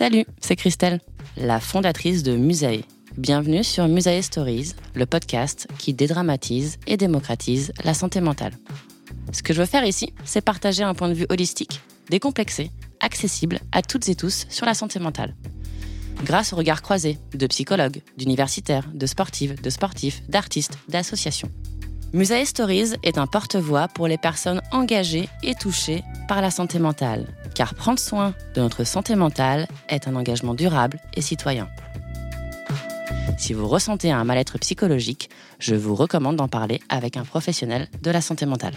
Salut, c'est Christelle, la fondatrice de Musae. Bienvenue sur Musae Stories, le podcast qui dédramatise et démocratise la santé mentale. Ce que je veux faire ici, c'est partager un point de vue holistique, décomplexé, accessible à toutes et tous sur la santé mentale. Grâce au regard croisé de psychologues, d'universitaires, de sportives, de sportifs, d'artistes, d'associations. Musae Stories est un porte-voix pour les personnes engagées et touchées par la santé mentale, car prendre soin de notre santé mentale est un engagement durable et citoyen. Si vous ressentez un mal-être psychologique, je vous recommande d'en parler avec un professionnel de la santé mentale.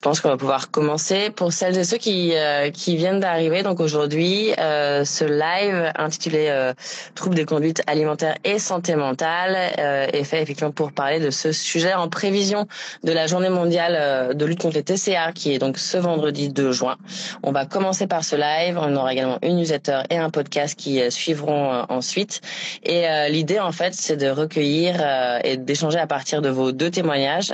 Je pense qu'on va pouvoir commencer. Pour celles et ceux qui, euh, qui viennent d'arriver, donc aujourd'hui, euh, ce live intitulé euh, Troubles des conduites alimentaires et santé mentale euh, est fait effectivement pour parler de ce sujet en prévision de la journée mondiale euh, de lutte contre les TCA qui est donc ce vendredi 2 juin. On va commencer par ce live. On aura également une newsletter et un podcast qui suivront ensuite. Et l'idée, en fait, c'est de recueillir et d'échanger à partir de vos deux témoignages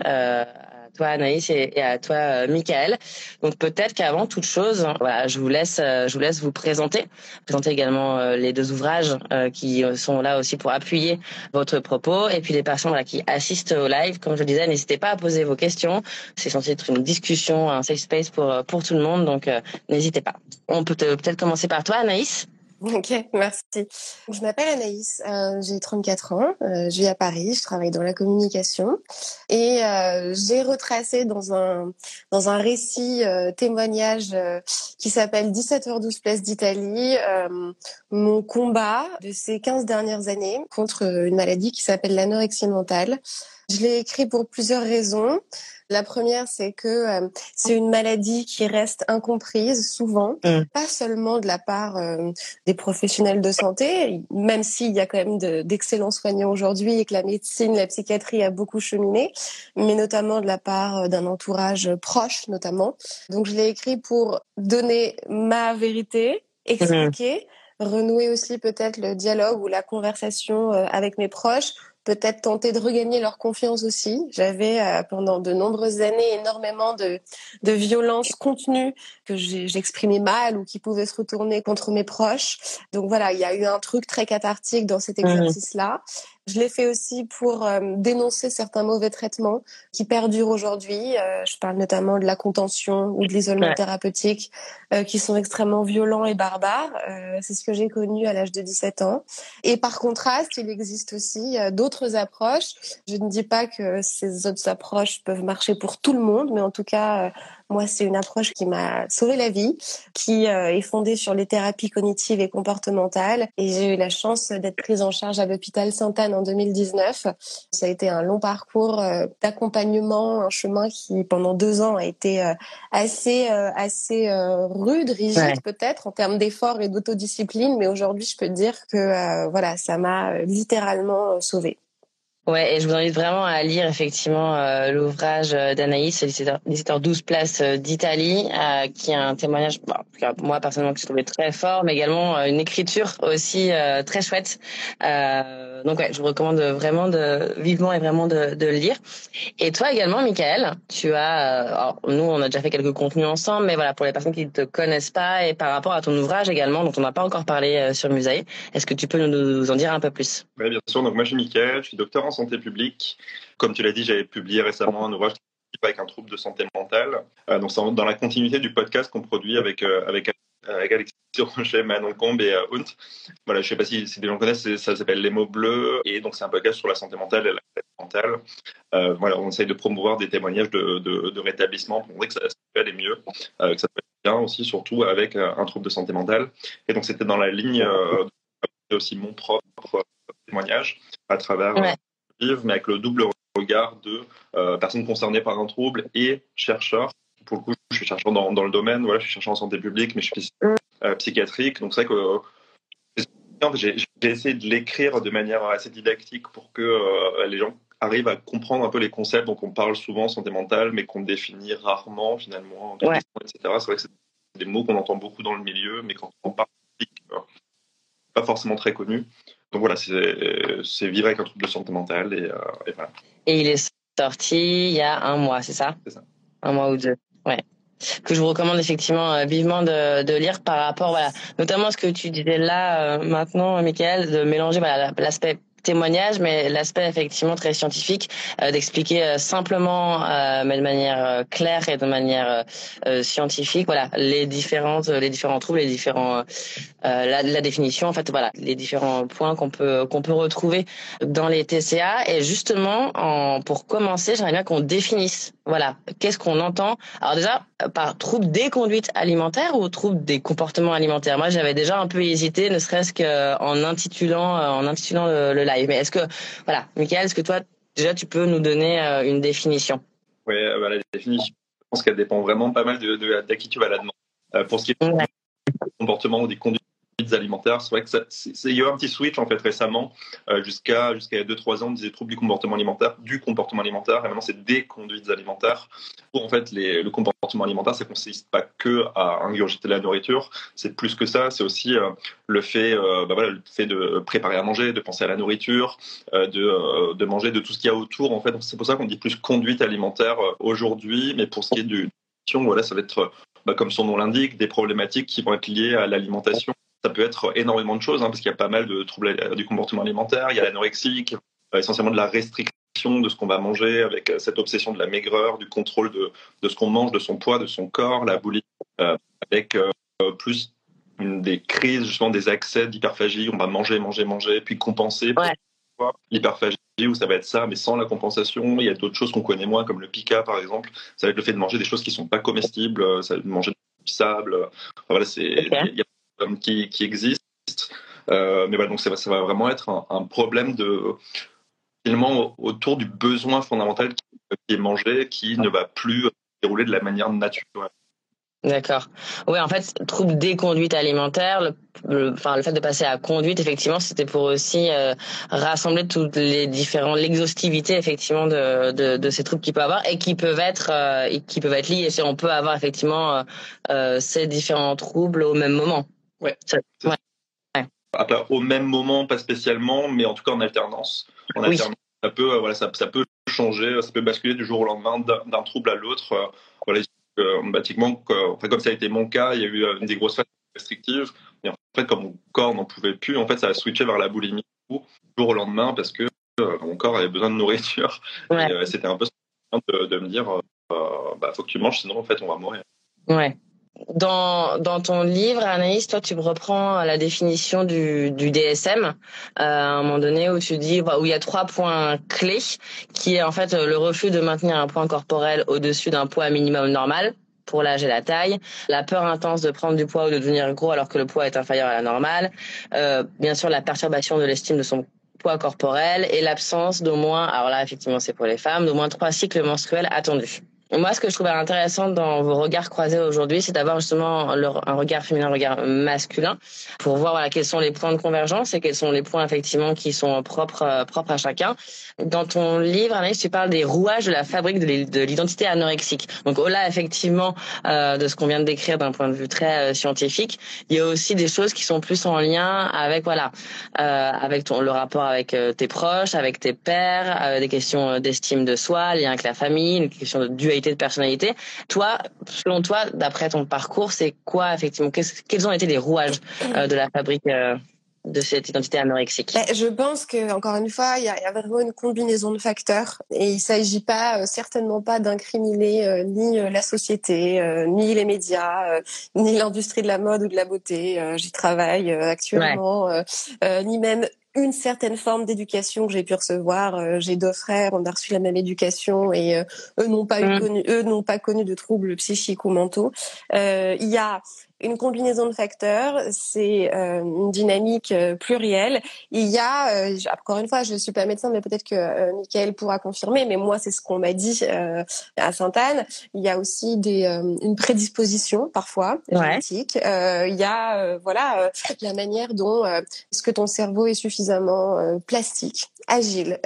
toi Anaïs et, à toi euh, Michael. Donc peut-être qu'avant toute chose, voilà, je vous laisse, euh, je vous laisse vous présenter, présenter également euh, les deux ouvrages qui sont là aussi pour appuyer votre propos et puis les personnes voilà, qui assistent au live. Comme je le disais, n'hésitez pas à poser vos questions. C'est censé être une discussion, un safe space pour pour tout le monde, donc n'hésitez pas. On peut peut-être commencer par toi Anaïs. Ok, merci. Je m'appelle Anaïs, euh, j'ai 34 ans, euh, je vis à Paris, je travaille dans la communication et euh, j'ai retracé dans un dans un récit témoignage qui s'appelle 17h12 place d'Italie mon combat de ces 15 dernières années contre une maladie qui s'appelle l'anorexie mentale. Je l'ai écrit pour plusieurs raisons. La première, c'est que euh, c'est une maladie qui reste incomprise souvent, mm. pas seulement de la part euh, des professionnels de santé, même s'il y a quand même d'excellents soignants aujourd'hui et que la médecine, la psychiatrie a beaucoup cheminé, mais notamment de la part euh, d'un entourage proche notamment. Donc je l'ai écrit pour donner ma vérité, expliquer, mm. renouer aussi peut-être le dialogue ou la conversation avec mes proches peut-être tenter de regagner leur confiance aussi. J'avais euh, pendant de nombreuses années énormément de, de violences contenues que j'exprimais mal ou qui pouvaient se retourner contre mes proches. Donc voilà, il y a eu un truc très cathartique dans cet mmh exercice-là. Je l'ai fait aussi pour euh, dénoncer certains mauvais traitements qui perdurent aujourd'hui. Euh, je parle notamment de la contention ou de l'isolement thérapeutique euh, qui sont extrêmement violents et barbares. C'est ce que j'ai connu à l'âge de 17 ans. Et par contraste, il existe aussi d'autres approches. Je ne dis pas que ces autres approches peuvent marcher pour tout le monde, mais en tout cas, moi, c'est une approche qui m'a sauvé la vie, qui euh, est fondée sur les thérapies cognitives et comportementales. Et j'ai eu la chance d'être prise en charge à l'hôpital Sainte-Anne en 2019. Ça a été un long parcours euh, d'accompagnement, un chemin qui, pendant deux ans, a été euh, assez assez rude, rigide peut-être en termes d'efforts et d'autodiscipline. Mais aujourd'hui, je peux dire que voilà, ça m'a littéralement sauvée. Ouais, et je vous invite vraiment à lire effectivement euh, l'ouvrage d'Anaïs, l'éditeur 12 places euh, d'Italie, euh, qui est un témoignage, bon, moi personnellement que je trouvais très fort, mais également une écriture aussi très chouette. Donc ouais, je vous recommande vraiment vivement et vraiment de, le lire. Et toi également, Michael, tu as, alors, nous on a déjà fait quelques contenus ensemble, mais voilà pour les personnes qui ne te connaissent pas et par rapport à ton ouvrage également, dont on n'a pas encore parlé sur Musée, est-ce que tu peux nous, en dire un peu plus? Oui, bien sûr. Donc moi je suis Michael, je suis docteur en santé publique. Comme tu l'as dit, j'avais publié récemment un ouvrage avec un trouble de santé mentale. Euh, donc, dans la continuité du podcast qu'on produit avec, euh, avec, avec Alexis Rocher, Manon Combe et euh, Hunt. Voilà, je ne sais pas si, si des gens connaissent, ça s'appelle Les mots bleus. Et donc, c'est un podcast sur la santé mentale et la santé mentale. Euh, voilà, on essaye de promouvoir des témoignages de, de, de rétablissement pour montrer que ça, peut aller mieux, que ça peut être bien aussi, surtout avec un trouble de santé mentale. Et donc, c'était dans la ligne aussi mon propre témoignage à travers mais avec le double regard de euh, personnes concernées par un trouble et chercheurs. Pour le coup, je suis chercheur dans, dans le domaine, voilà, je suis chercheur en santé publique, mais je suis euh, psychiatrique. Donc c'est vrai que j'ai essayé de l'écrire de manière assez didactique pour que euh, les gens arrivent à comprendre un peu les concepts dont on parle souvent santé mentale, mais qu'on définit rarement finalement, etc. C'est vrai que c'est des mots qu'on entend beaucoup dans le milieu, mais quand on parle pas forcément très connu. Donc voilà, c'est vivre avec un trouble de santé mentale et, euh, et, voilà. Et il est sorti il y a un mois, c'est ça? C'est ça. Un mois ou deux, ouais. Que je vous recommande effectivement euh, vivement de, de, lire par rapport, voilà, notamment ce que tu disais là euh, maintenant, Michael, de mélanger voilà l'aspect témoignage, mais l'aspect effectivement très scientifique, euh, d'expliquer euh, simplement, euh, mais de manière claire et de manière scientifique, voilà, les différentes, les différents troubles, les différents, la, la, définition, en fait, voilà, les différents points qu'on peut qu'on peut retrouver dans les TCA. Et justement, en, pour commencer, j'aimerais bien qu'on définisse, voilà, qu'est-ce qu'on entend? Alors déjà, par trouble des conduites alimentaires ou trouble des comportements alimentaires? Moi, j'avais déjà un peu hésité, ne serait-ce qu'en intitulant, en intitulant le, le live. Mais est-ce que, voilà, Michael, est-ce que toi, déjà, tu peux nous donner euh, une définition? Oui, euh, bah, la définition, je pense qu'elle dépend vraiment pas mal de, de, qui tu vas la demander. Euh, pour ce qui est du comportement ou des conduites alimentaires. Il y a eu un petit switch en fait récemment. Euh, jusqu'à jusqu'à 2-3 ans, on disait troubles du comportement alimentaire, du comportement alimentaire, et maintenant c'est des conduites alimentaires. Pour en fait, le comportement alimentaire, ça consiste pas que à ingurgiter la nourriture, c'est plus que ça. C'est aussi euh, le fait, euh, bah le fait de préparer à manger, de penser à la nourriture, de, de manger, de tout ce qu'il y a autour. En fait, c'est pour ça qu'on dit plus conduite alimentaire aujourd'hui. Mais pour ce qui est du voilà, ça va être bah, comme son nom l'indique, des problématiques qui vont être liées à l'alimentation ça peut être énormément de choses, hein, parce qu'il y a pas mal de troubles du comportement alimentaire. Il y a l'anorexie, euh, essentiellement de la restriction de ce qu'on va manger, avec euh, cette obsession de la maigreur, du contrôle de, de ce qu'on mange, de son poids, de son corps, la boulimie, euh, avec plus une, des crises, justement des accès d'hyperphagie. On va manger, manger, manger, puis compenser. L'hyperphagie, où ça va être ça, mais sans la compensation. Il y a d'autres choses qu'on connaît moins, comme le pica, par exemple. Ça va être le fait de manger des choses qui ne sont pas comestibles, ça va être de manger du sable. voilà, c'est, il y a qui, qui existent. Euh, mais voilà, donc ça va, vraiment être un, problème de finalement autour du besoin fondamental qui, est mangé, qui ne va plus dérouler de la manière naturelle. D'accord. Oui, en fait, trouble des conduites alimentaires, le, enfin, le fait de passer à conduite, effectivement, c'était pour aussi euh, rassembler toutes les différents, l'exhaustivité, effectivement, de, ces troubles qu'il peut avoir et qui peuvent être, euh, qui peuvent être liés. On peut avoir, effectivement, euh, ces différents troubles au même moment. Ouais. au même moment, pas spécialement, mais en tout cas en alternance. En alternance, ça peut, euh, voilà, ça, ça, peut changer, ça peut basculer du jour au lendemain d'un trouble à l'autre. Euh, voilà, euh, bâtiment, enfin, comme ça a été mon cas, il y a eu des grosses phases restrictives. Et en fait, comme mon corps n'en pouvait plus, en fait, ça a switché vers la boulimie du jour au lendemain parce que mon corps avait besoin de nourriture. C'était un peu de, de me dire, bah, faut que tu manges, sinon en fait, on va mourir. Ouais. Dans, dans ton livre, Anaïs, toi, tu reprends la définition du, du DSM euh, à un moment donné où tu dis où il y a trois points clés, qui est en fait le refus de maintenir un poids corporel au-dessus d'un poids minimum normal pour l'âge et la taille, la peur intense de prendre du poids ou de devenir gros alors que le poids est inférieur à la normale, euh, bien sûr la perturbation de l'estime de son poids corporel et l'absence d'au moins, alors là effectivement c'est pour les femmes, d'au moins trois cycles menstruels attendus. Moi, ce que je trouvais intéressant dans vos regards croisés aujourd'hui, c'est d'avoir justement un regard féminin, un regard masculin, pour voir voilà, quels sont les points de convergence et quels sont les points effectivement qui sont propres, euh, propres à chacun. Dans ton livre, Anaïs, tu parles des rouages de la fabrique de l'identité anorexique. Donc au-delà effectivement euh, de ce qu'on vient de décrire d'un point de vue très euh, scientifique, il y a aussi des choses qui sont plus en lien avec voilà, euh, avec ton le rapport avec tes proches, avec tes pères, des questions d'estime de soi, lien avec la famille, une question de dualité de personnalité. Toi, selon toi, d'après ton parcours, c'est quoi effectivement? Quels ont été les rouages de la fabrique de cette identité anorexique? Bah, Je pense que encore une fois, il y, a, vraiment une combinaison de facteurs et il s'agit pas euh, certainement pas d'incriminer euh, ni euh, la société, ni les médias, ni l'industrie de la mode ou de la beauté. J'y travaille actuellement, ni même une certaine forme d'éducation que j'ai pu recevoir. j'ai deux frères, on a reçu la même éducation et eux n'ont pas eu mmh. connu, eux n'ont pas connu de troubles psychiques ou mentaux. il y a une combinaison de facteurs, c'est euh, une dynamique euh, plurielle. Il y a, euh, encore une fois, je ne suis pas médecin, mais peut-être que euh, Michael pourra confirmer, mais moi c'est ce qu'on m'a dit à Sainte-Anne. Il y a aussi des, une prédisposition parfois génétique. il y a voilà la manière dont est-ce que ton cerveau est suffisamment plastique, agile,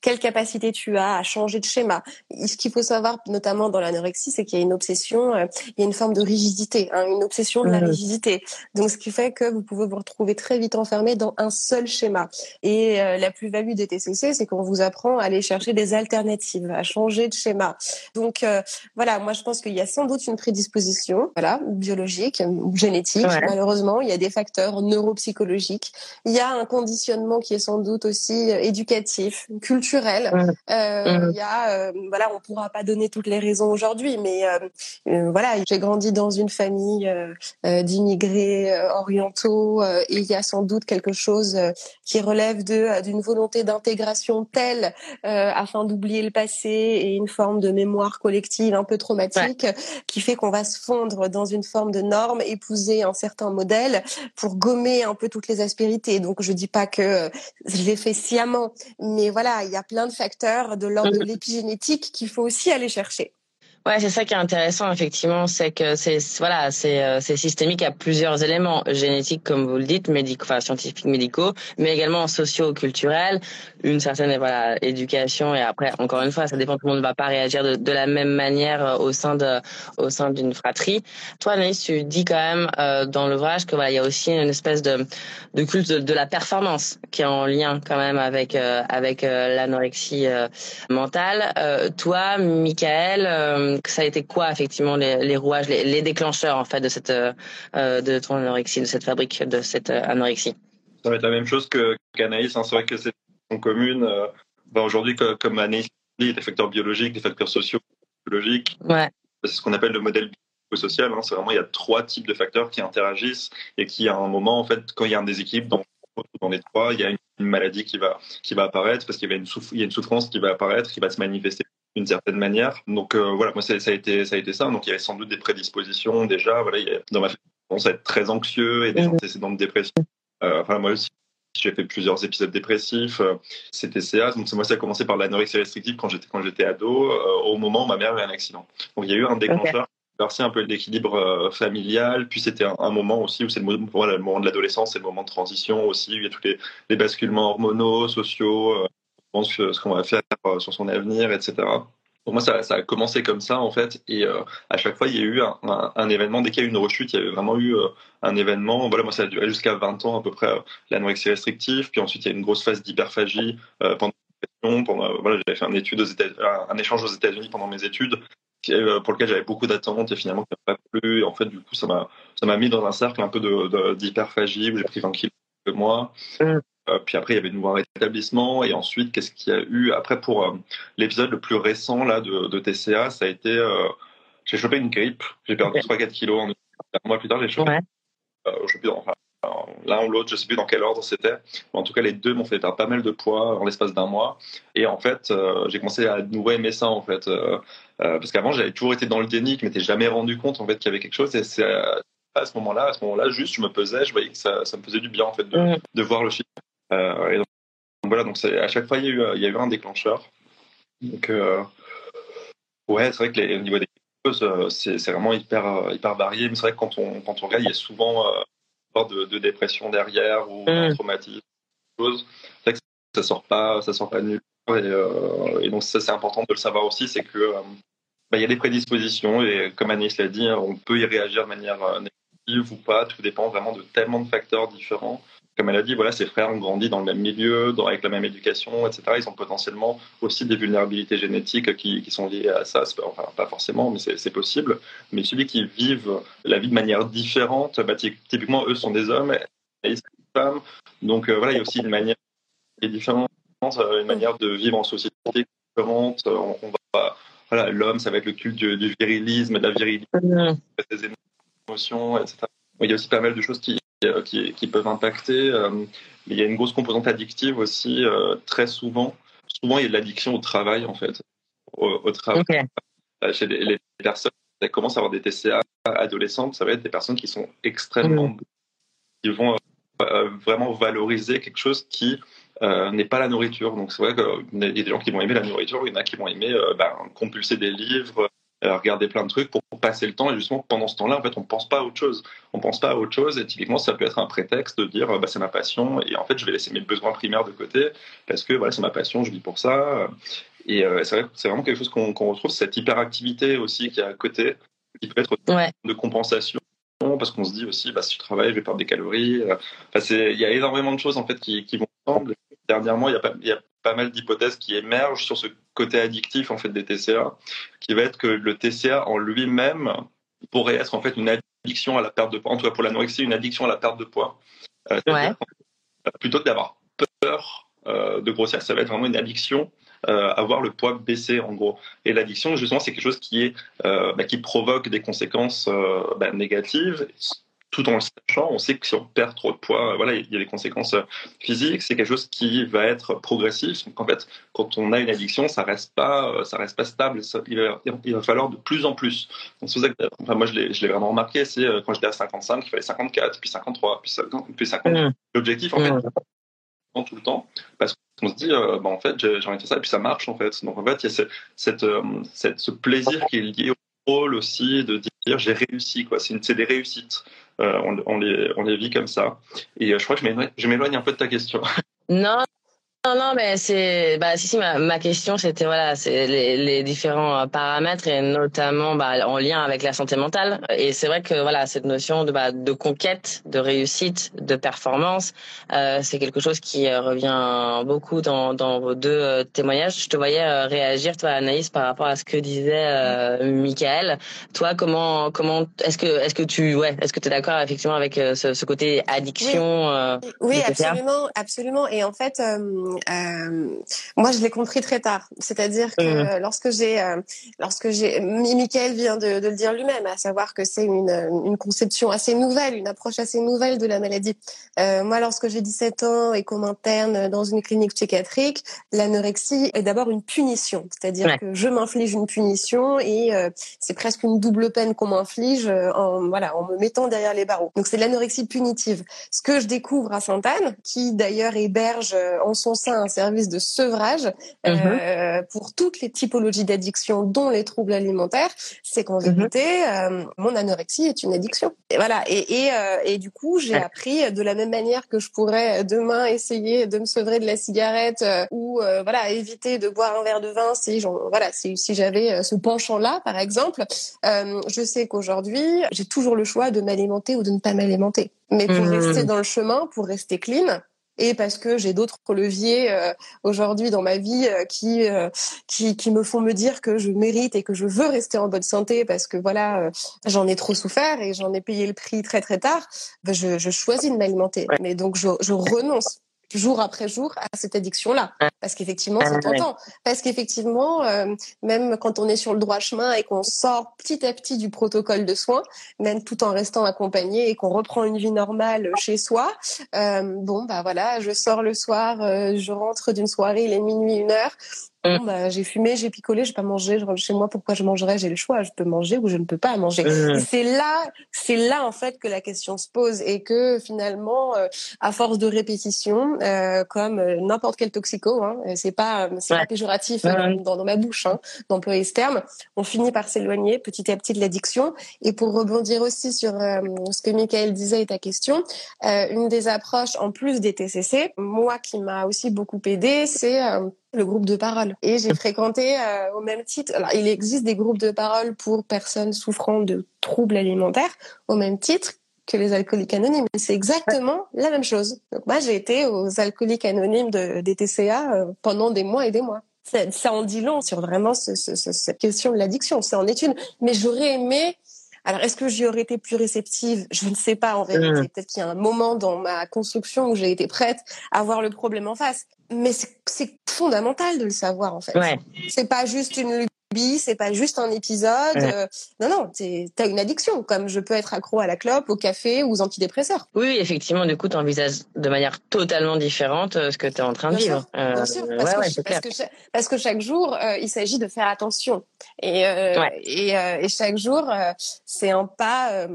quelle capacité tu as à changer de schéma. Ce qu'il faut savoir, notamment dans l'anorexie, c'est qu'il y a une obsession, il y a une forme de rigidité, hein, une obsession de la rigidité. Donc, ce qui fait que vous pouvez vous retrouver très vite enfermé dans un seul schéma. Et euh, la plus-value des TCC, c'est qu'on vous apprend à aller chercher des alternatives, à changer de schéma. Donc, euh, voilà, moi, je pense qu'il y a sans doute une prédisposition, voilà, biologique génétique. Malheureusement, il y a des facteurs neuropsychologiques. Il y a un conditionnement qui est sans doute aussi euh, éducatif, culturel. Euh, Il y a, voilà, on pourra pas donner toutes les raisons aujourd'hui, mais voilà, j'ai grandi dans une famille euh, d'immigrés euh, orientaux euh, et il y a sans doute quelque chose qui relève de d'une volonté d'intégration telle afin d'oublier le passé et une forme de mémoire collective un peu traumatique qui fait qu'on va se fondre dans une forme de norme, épouser un certain modèle pour gommer un peu toutes les aspérités. Donc je dis pas que je l'ai fait sciemment, mais voilà, il y a plein de facteurs de l'ordre de mmh. l'épigénétique qu'il faut aussi aller chercher. Ouais, c'est ça qui est intéressant effectivement, c'est que c'est voilà, c'est euh, c'est systémique à plusieurs éléments génétiques comme vous le dites, médicaux, enfin scientifiques, médicaux, mais également socio-culturels, une certaine voilà éducation et après encore une fois, ça dépend tout le monde ne va pas réagir de, de la même manière euh, au sein de au sein d'une fratrie. Toi, Anaïs, tu dis quand même euh, dans l'ouvrage que voilà, il y a aussi une espèce de de culte de, la performance qui est en lien quand même avec avec l'anorexie mentale. toi, Michael ça a été quoi effectivement les, rouages, les, déclencheurs en fait de cette euh, de ton anorexie, de cette fabrique de cette euh, anorexie? Ça va être la même chose que qu'Anaïs. Hein. C'est vrai que c'est une commune. Euh, bah, aujourd'hui, comme Anaïs dit, il y a des facteurs biologiques, des facteurs sociaux, biologiques. Ouais. C'est ce qu'on appelle le modèle social. Hein. C'est vraiment il y a trois types de facteurs qui interagissent et qui à un moment en fait quand il y a un déséquilibre dans dans les trois, il y a une, maladie qui va qui va apparaître parce qu'il y a une il y a une souffrance qui va apparaître, qui va se manifester d'une certaine manière. Donc euh, voilà, moi ça, a été ça a été ça. Donc il y avait sans doute des prédispositions déjà. Voilà, il y a, dans ma famille, on à être très anxieux et des antécédents de dépression. Euh, enfin moi aussi, j'ai fait plusieurs épisodes dépressifs. Euh, c'était CA. Donc moi ça a commencé par l'anorexie restrictive quand j'étais quand j'étais ado. Euh, au moment où ma mère a eu un accident. Donc il y a eu un déclencheur. Okay. un peu l'équilibre euh, familial, puis c'était un, moment aussi où c'est le, le, moment de l'adolescence, c'est le moment de transition aussi, où il y a tous les, les basculements hormonaux, sociaux, pense ce qu'on va faire euh, sur son avenir, etc. Pour moi, ça, a commencé comme ça, en fait. Et euh, à chaque fois, il y a eu un, événement. Dès qu'il y a eu une rechute, il y avait vraiment eu euh, un événement. Voilà, moi, ça a duré jusqu'à 20 ans, à peu près, l'anorexie restrictive. Puis ensuite, il y a une grosse phase d'hyperphagie pendant pendant, voilà, j'avais fait un, étude aux États, un échange aux États-Unis pendant mes études, pour lequel j'avais beaucoup d'attentes et finalement, ça n'a pas plu. Et en fait, du coup, ça m'a, m'a mis dans un cercle un peu d'hyperphagie où j'ai pris 20 kilos de mois. Euh, puis après, il y avait de nouveau un rétablissement. Et ensuite, qu'est-ce qu'il y a eu Après, pour euh, l'épisode le plus récent là de, de TCA, ça a été... Euh, j'ai chopé une grippe. J'ai perdu 3-4 kilos en un mois plus tard. J'ai chopé... Ouais. je sais plus enfin, l'un ou l'autre, je sais plus dans quel ordre c'était. En tout cas, les deux m'ont fait perdre pas mal de poids en l'espace d'un mois. Et en fait, j'ai commencé à de nouveau aimer ça, en fait. parce qu'avant, j'avais toujours été dans le déni, je m'étais jamais rendu compte, en fait, qu'il y avait quelque chose. Et c'est à ce moment-là, à ce moment-là, juste, je me pesais, je voyais que ça, ça me faisait du bien, en fait, de, mmh. de voir le chiffre. Euh, et donc, voilà, donc à chaque fois, il y, a eu, il y a eu un déclencheur. Donc, euh, Ouais, c'est vrai que les, au niveau des causes, c'est vraiment hyper, hyper varié. Mais c'est vrai que quand on, quand on regarde, il y a souvent de, de dépression derrière ou un mm. traumatisme. C'est vrai que ça sort pas, ça sort pas de nulle part. Et, et donc ça, c'est important de le savoir aussi, c'est que bah, il y a des prédispositions et comme Anis l'a dit, on peut y réagir de manière négative ou pas. Tout dépend vraiment de tellement de facteurs différents comme elle a dit, voilà, ses frères ont grandi dans le même milieu, dans, avec la même éducation, etc. Ils ont potentiellement aussi des vulnérabilités génétiques qui, qui sont liées à ça. Enfin, pas forcément, mais c'est possible. Mais celui qui vivent la vie de manière différente, bah, typiquement, eux sont des hommes et ils sont des femmes. Donc euh, voilà, il y a aussi une manière différente, euh, une manière de vivre en société différente. On, va, voilà, l'homme, ça va être le culte du, virilisme, de la virilité, mmh. des émotions, etc. Il y a aussi pas mal de choses qui, qui, qui, peuvent impacter. Euh, mais il y a une grosse composante addictive aussi, euh, très souvent. Souvent, il y a de l'addiction au travail, en fait. Au, travail. Chez les, personnes qui commencent à avoir des TCA adolescentes, ça va être des personnes qui sont extrêmement. Mm. qui vont vraiment valoriser quelque chose qui n'est pas la nourriture. Donc c'est vrai qu'il y a des gens qui vont aimer la nourriture, il y en a qui vont aimer ben, compulser des livres, regarder plein de trucs pour passer le temps. Et justement, pendant ce temps-là, en fait, on pense pas à autre chose. On pense pas à autre chose. Et typiquement, ça peut être un prétexte de dire, bah, c'est ma passion. Et en fait, je vais laisser mes besoins primaires de côté parce que voilà, c'est ma passion, je vis pour ça. Et euh, c'est vraiment quelque chose qu'on retrouve, cette hyperactivité aussi qui est à côté, qui peut être de compensation parce qu'on se dit aussi, bah, si je travaille, je vais perdre des calories. Enfin, il y a énormément de choses en fait qui, qui vont ensemble. Dernièrement, il y a pas, il y a pas mal d'hypothèses qui émergent sur ce côté addictif en fait des TCA, qui va être que le TCA en lui-même pourrait être en fait une addiction à la perte de poids, en tout cas pour l'anorexie, une addiction à la perte de poids. Euh, plutôt que d'avoir peur euh, de grossir, ça va être vraiment une addiction euh, à voir le poids baisser en gros. Et l'addiction, justement, c'est quelque chose qui est bah, qui provoque des conséquences bah, négatives tout en le sachant, on sait que si on perd trop de poids, voilà, il y a des conséquences physiques. C'est quelque chose qui va être progressif. Donc en fait, quand on a une addiction, ça reste pas, ça reste pas stable. il, va, falloir de plus en plus. Donc c'est ça que, enfin moi je l'ai vraiment remarqué. C'est euh, quand j'étais à 55, il fallait 54, puis 53, puis 50, puis 50. Mmh. L'objectif en fait, mmh. tout le temps, parce qu'on se dit, euh, bah, en fait, j'ai envie de faire ça, et puis ça marche en fait. Donc en fait, il y a cette, euh, cette, ce plaisir qui est lié au rôle aussi de dire j'ai réussi quoi. C'est des réussites. Euh, on, les, on les vit comme ça. Et euh, je crois que je m'éloigne un peu de ta question. Non, non, non, mais c'est, bah, si, si, ma, ma question, c'était, voilà, c'est les, les, différents euh, paramètres et notamment, bah, en lien avec la santé mentale. Et c'est vrai que, voilà, cette notion de, bah, de conquête, de réussite, de performance, euh, c'est quelque chose qui euh, revient beaucoup dans, dans vos deux témoignages. Je te voyais réagir, toi, Anaïs, par rapport à ce que disait euh, Michael. Toi, comment, comment, est-ce que, est-ce que tu, ouais, est-ce que tu es d'accord, effectivement, avec ce, ce côté addiction? Oui, oui absolument, absolument. Et en fait, euh, moi, je l'ai compris très tard. C'est-à-dire que mmh. lorsque j'ai, euh, lorsque j'ai, Michael vient de, de le dire lui-même, à savoir que c'est une, une conception assez nouvelle, une approche assez nouvelle de la maladie. Euh, moi, lorsque j'ai 17 ans et qu'on m'interne dans une clinique psychiatrique, l'anorexie est d'abord une punition. C'est-à-dire que je m'inflige une punition et euh, c'est presque une double peine qu'on m'inflige en, voilà, en me mettant derrière les barreaux. Donc c'est l'anorexie punitive. Ce que je découvre à Sainte-Anne, qui d'ailleurs héberge en son un service de sevrage mhm. euh, pour toutes les typologies d'addiction, dont les troubles alimentaires, c'est qu'en vérité, euh, mon anorexie est une addiction. Et voilà. Et, et, euh, et du coup, j'ai appris de la même manière que je pourrais demain essayer de me sevrer de la cigarette ou voilà éviter de boire un verre de vin si voilà si, si j'avais ce penchant là, par exemple. je sais qu'aujourd'hui, j'ai toujours le choix de m'alimenter ou de ne pas m'alimenter. Mais pour mhm. rester dans le chemin, pour rester clean, et parce que j'ai d'autres leviers euh, aujourd'hui dans ma vie euh, qui, euh, qui, qui me font me dire que je mérite et que je veux rester en bonne santé parce que voilà j'en ai trop souffert et j'en ai payé le prix très très tard. Ben je, je choisis de m'alimenter, mais donc je, je renonce jour après jour à cette addiction-là. Parce qu'effectivement, c'est tentant. Parce qu'effectivement, euh, même quand on est sur le droit chemin et qu'on sort petit à petit du protocole de soins, même tout en restant accompagné et qu'on reprend une vie normale chez soi, euh, bon, bah voilà, je sors le soir, euh, je rentre d'une soirée, il est minuit, une heure, Mm. Bon, bah, j'ai fumé, j'ai picolé, j'ai pas mangé, je rentre chez moi, pourquoi je mangerais? J'ai le choix, je peux manger ou je ne peux pas manger. Mm. C'est là, c'est là en fait que la question se pose et que finalement, euh, à force de répétition, euh, comme euh, n'importe quel toxico, hein, c'est pas, c'est pas péjoratif dans, dans, ma bouche hein, d'employer ce terme, on finit par s'éloigner petit à petit de l'addiction. Et pour rebondir aussi sur ce que Michael disait et ta question, une des approches en plus des TCC, moi qui m'a aussi beaucoup aidé, c'est le groupe de parole. Et j'ai fréquenté euh, au même titre. Alors, il existe des groupes de parole pour personnes souffrant de troubles alimentaires au même titre que les alcooliques anonymes. C'est exactement la même chose. Donc moi, j'ai été aux alcooliques anonymes de, des TCA euh, pendant des mois et des mois. Ça, ça en dit long sur vraiment ce, ce, cette question de l'addiction. C'est en étude. Mais j'aurais aimé alors, est-ce que j'y aurais été plus réceptive? Je ne sais pas en vérité. Mmh. Peut-être qu'il y a un moment dans ma construction où j'ai été prête à voir le problème en face. Mais c'est fondamental de le savoir en fait. Ouais. C'est pas juste une c'est pas juste un épisode. Euh, non, non, t'as une addiction, comme je peux être accro à la clope, au café ou aux antidépresseurs. Oui, effectivement, du coup, tu envisages de manière totalement différente euh, ce que tu es en train de vivre. Euh, bien sûr, parce, que, parce, que, parce, que, chaque jour, il s'agit de faire attention. Et, et, et, chaque jour, c'est un pas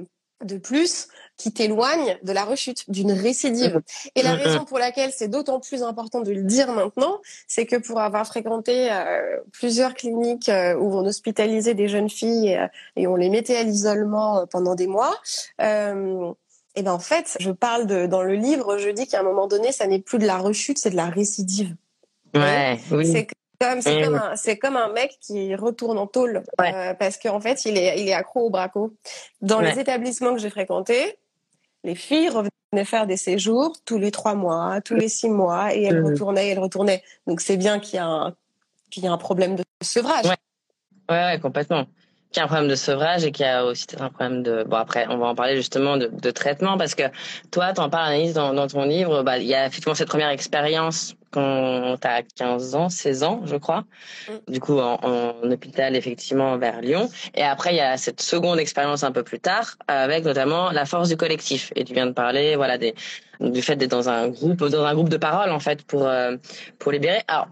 de plus qui t'éloigne de la rechute, d'une récidive. Et la raison pour laquelle c'est d'autant plus important de le dire maintenant, c'est que pour avoir fréquenté euh, plusieurs cliniques euh, où on hospitalisait des jeunes filles euh, et, on les mettait à l'isolement pendant des mois, et ben en fait, je parle de dans le livre, je dis qu'à un moment donné, ça n'est plus de la rechute, c'est de la récidive. Ouais, oui. C'est c'est comme, un, c'est comme un mec qui retourne en tôle parce qu'en fait il est il est accro au braco. Dans les établissements que j'ai fréquentés, les filles revenaient faire des séjours tous les trois mois, tous les six mois, et elles mmh. retournaient, elles retournaient. Donc c'est bien qu'il y a un, qu'il y a un problème de sevrage. Ouais, ouais, complètement. Qu'il y a un problème de sevrage et qu'il y a aussi un problème de. Bon après, on va en parler justement de, de traitement parce que toi, tu en parles, Anaïs, dans, dans ton livre. Bah, il y a effectivement cette première expérience quand tu as 15 ans, 16 ans, je crois. Mm. Du coup, en, en, hôpital, effectivement, vers Lyon. Et après, il y a cette seconde expérience un peu plus tard, avec notamment la force du collectif. Et tu viens de parler, voilà, des, du fait d'être dans un groupe, dans un groupe de parole, en fait, pour, euh, pour libérer. Alors,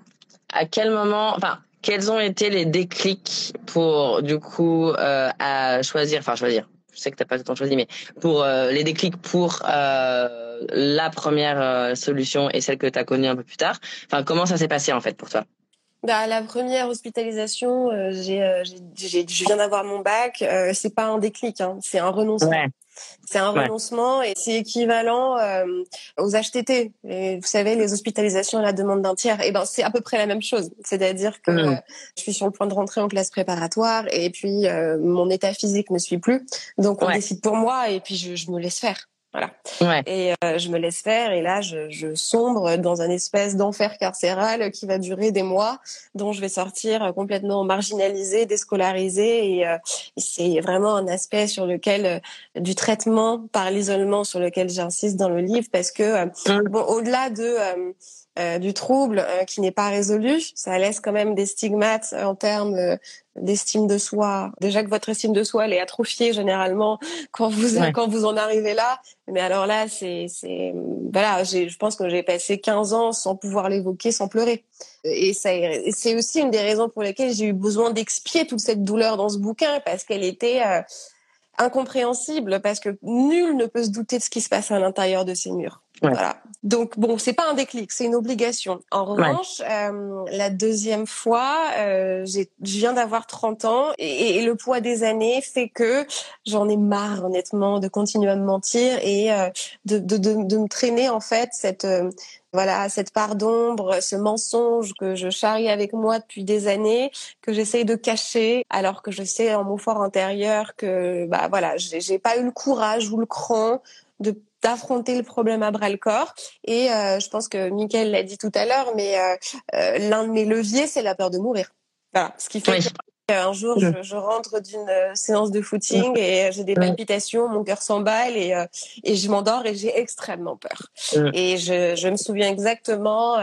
à quel moment, enfin, quels ont été les déclics pour, du coup, euh, à choisir, enfin, choisir, je sais que t'as pas tout le temps choisi, mais pour euh, les déclics pour euh, la première euh, solution et celle que tu as connue un peu plus tard. Enfin, comment ça s'est passé en fait pour toi? Bah, la première hospitalisation, j'ai, j'ai, je viens d'avoir mon bac. c'est pas un déclic, hein, c'est un renoncement. Ouais. C'est un renoncement et c'est équivalent euh, aux HTT. Et vous savez, les hospitalisations à la demande d'un tiers. Et ben, c'est à peu près la même chose. C'est-à-dire que mmh. je suis sur le point de rentrer en classe préparatoire et puis euh, mon état physique ne suit plus. Donc on décide pour moi et puis je, je me laisse faire. Voilà. Ouais. Et euh, je me laisse faire et là je, je sombre dans un espèce d'enfer carcéral qui va durer des mois, dont je vais sortir complètement marginalisée, déscolarisée et, euh, c'est vraiment un aspect sur lequel euh, du traitement par l'isolement sur lequel j'insiste dans le livre parce que mmh. bon au-delà de euh, du trouble euh, qui n'est pas résolu, ça laisse quand même des stigmates euh, en termes d'estime de soi. Déjà que votre estime de soi elle est atrophiée généralement quand vous quand vous en arrivez là. Mais alors là, c'est c'est voilà, je pense que j'ai passé 15 ans sans pouvoir l'évoquer, sans pleurer. Et ça c'est aussi une des raisons pour lesquelles j'ai eu besoin d'expier toute cette douleur dans ce bouquin parce qu'elle était incompréhensible parce que nul ne peut se douter de ce qui se passe à l'intérieur de ces murs. Voilà. Donc bon, c'est pas un déclic, c'est une obligation. En revanche, euh, la deuxième fois, euh, je viens d'avoir 30 ans et, et, le poids des années fait que j'en ai marre honnêtement de continuer à me mentir et euh, de, de, de, de, me traîner en fait cette euh, voilà cette part d'ombre, ce mensonge que je charrie avec moi depuis des années, que j'essaye de cacher, alors que je sais en mon fort intérieur que bah voilà, j'ai pas eu le courage ou le cran de d'affronter le problème à bras le corps. Et euh, je pense que Mickaël l'a dit tout à l'heure, mais euh, euh, l'un de mes leviers, c'est la peur de mourir. Voilà, ce qui fait qu'un jour, je, je rentre d'une séance de footing et j'ai des palpitations, mon cœur s'emballe et, et je m'endors et j'ai extrêmement peur. Et je, je me souviens exactement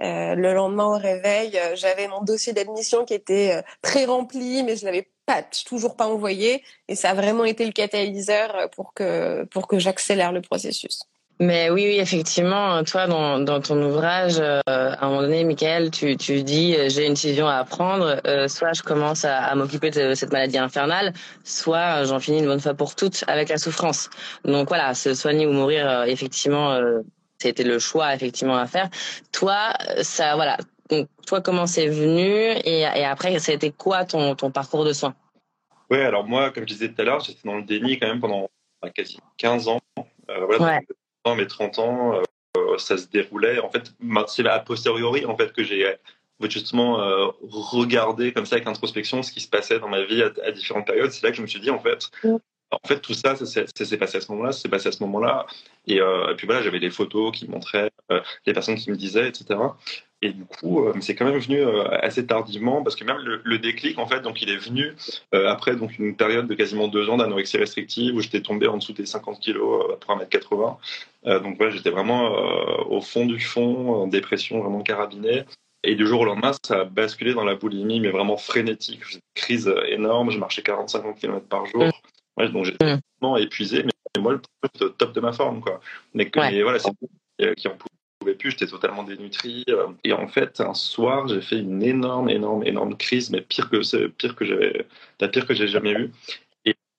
euh, le lendemain au réveil, euh, j'avais mon dossier d'admission qui était euh, très rempli, mais je l'avais pas toujours pas envoyé, et ça a vraiment été le catalyseur pour que pour que j'accélère le processus. Mais oui, oui, effectivement, toi, dans, dans ton ouvrage, euh, à un moment donné, Michael, tu, tu dis euh, j'ai une décision à prendre, euh, soit je commence à, à m'occuper de cette maladie infernale, soit j'en finis une bonne fois pour toutes avec la souffrance. Donc voilà, se soigner ou mourir, effectivement, c'était le choix effectivement à faire. Toi, ça, voilà. Donc toi, comment c'est venu et, et après, ça a été quoi ton, ton parcours de soins? Oui, alors moi, comme je disais tout à l'heure, j'étais dans le déni quand même pendant bah, quasi 15 ans. voilà, ouais mes 30 ans, euh, ça se déroulait. En fait, c'est a posteriori en fait que j'ai justement euh, regardé comme ça avec introspection ce qui se passait dans ma vie à, différentes périodes. C'est là que je me suis dit en fait, en fait tout ça, ça, s'est passé à ce moment-là, c'est passé à ce moment-là. Et, euh, puis voilà, j'avais des photos qui montraient les personnes qui me disaient, etc. Et du coup, euh, c'est quand même venu euh, assez tardivement parce que même le, déclic, en fait, donc il est venu euh, après donc une période de quasiment deux ans d'anorexie restrictive où j'étais tombé en dessous des 50 kilos après 1m80. donc voilà, j'étais vraiment au fond du fond, en dépression vraiment carabinée. Et du jour au lendemain, ça a basculé dans la boulimie, mais vraiment frénétique. J'ai une crise énorme, je marchais 40-50 km par jour. Ouais, donc j'étais mm. vraiment épuisé, mais moi, au top de ma forme. Quoi. Mais, mais voilà, c'est qui en pouvais plus, j'étais totalement dénutri. Euh, et en fait, un soir, j'ai fait une énorme, énorme, énorme crise, mais pire que pire que j'avais, la pire que j'ai jamais eue.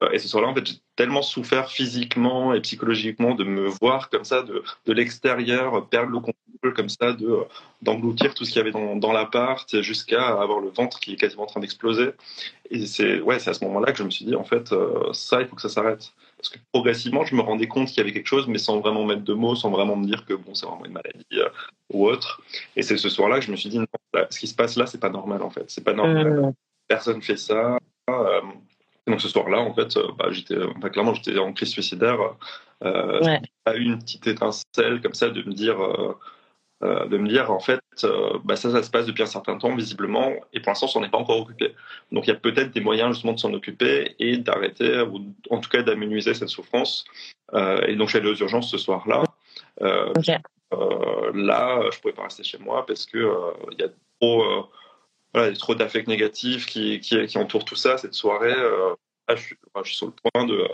Et, euh, et ce soir-là, en fait, j'ai tellement souffert physiquement et psychologiquement de me voir comme ça, de, de l'extérieur, perdre le contrôle comme ça, de d'engloutir tout ce qu'il y avait dans, dans l'appart, jusqu'à avoir le ventre qui est quasiment en train d'exploser. Et c'est ouais, c'est à ce moment-là que je me suis dit, en fait, euh, ça, il faut que ça s'arrête. Parce que progressivement, je me rendais compte qu'il y avait quelque chose, mais sans vraiment mettre de mots, sans vraiment me dire que bon, c'est vraiment une maladie euh, ou autre. Et c'est ce soir-là que je me suis dit, non, ce qui se passe là, c'est pas normal en fait. C'est pas normal. Mmh. Personne fait ça. Euh, donc ce soir-là, en fait, euh, bah, j'étais, bah, clairement, j'étais en crise suicidaire. Euh, ouais. Pas eu une petite étincelle comme ça de me dire euh, de me dire en fait euh, bah ça ça se passe depuis un certain temps visiblement et pour l'instant on s'en est pas encore occupé donc il y a peut-être des moyens justement de s'en occuper et d'arrêter ou en tout cas d'amenuiser cette souffrance euh, et donc je suis allé aux urgences ce soir-là okay. là je pouvais pas rester chez moi parce que il y a trop voilà, il y a trop d'affects négatifs qui, qui, qui, entourent tout ça cette soirée là, je, suis, je suis sur le point de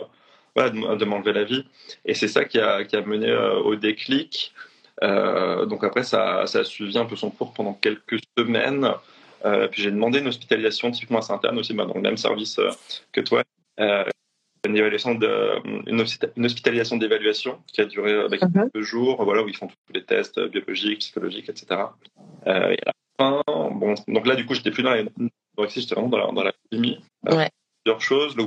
voilà, de, m'enlever la vie et c'est ça qui a, qui a mené au déclic euh, donc après, ça, ça, a suivi un peu son cours pendant quelques semaines. Euh, puis j'ai demandé une hospitalisation typiquement à Sainte-Anne aussi, bah, dans le même service euh, que toi. une, évaluation de, une, hospitalisation d'évaluation qui a duré avec uh -huh. quelques jours, voilà, où ils font tous les tests biologiques, psychologiques, etc. et à la fin, bon, donc là, du coup, j'étais plus dans la j'étais vraiment dans la, dans la ouais. Plusieurs choses. Le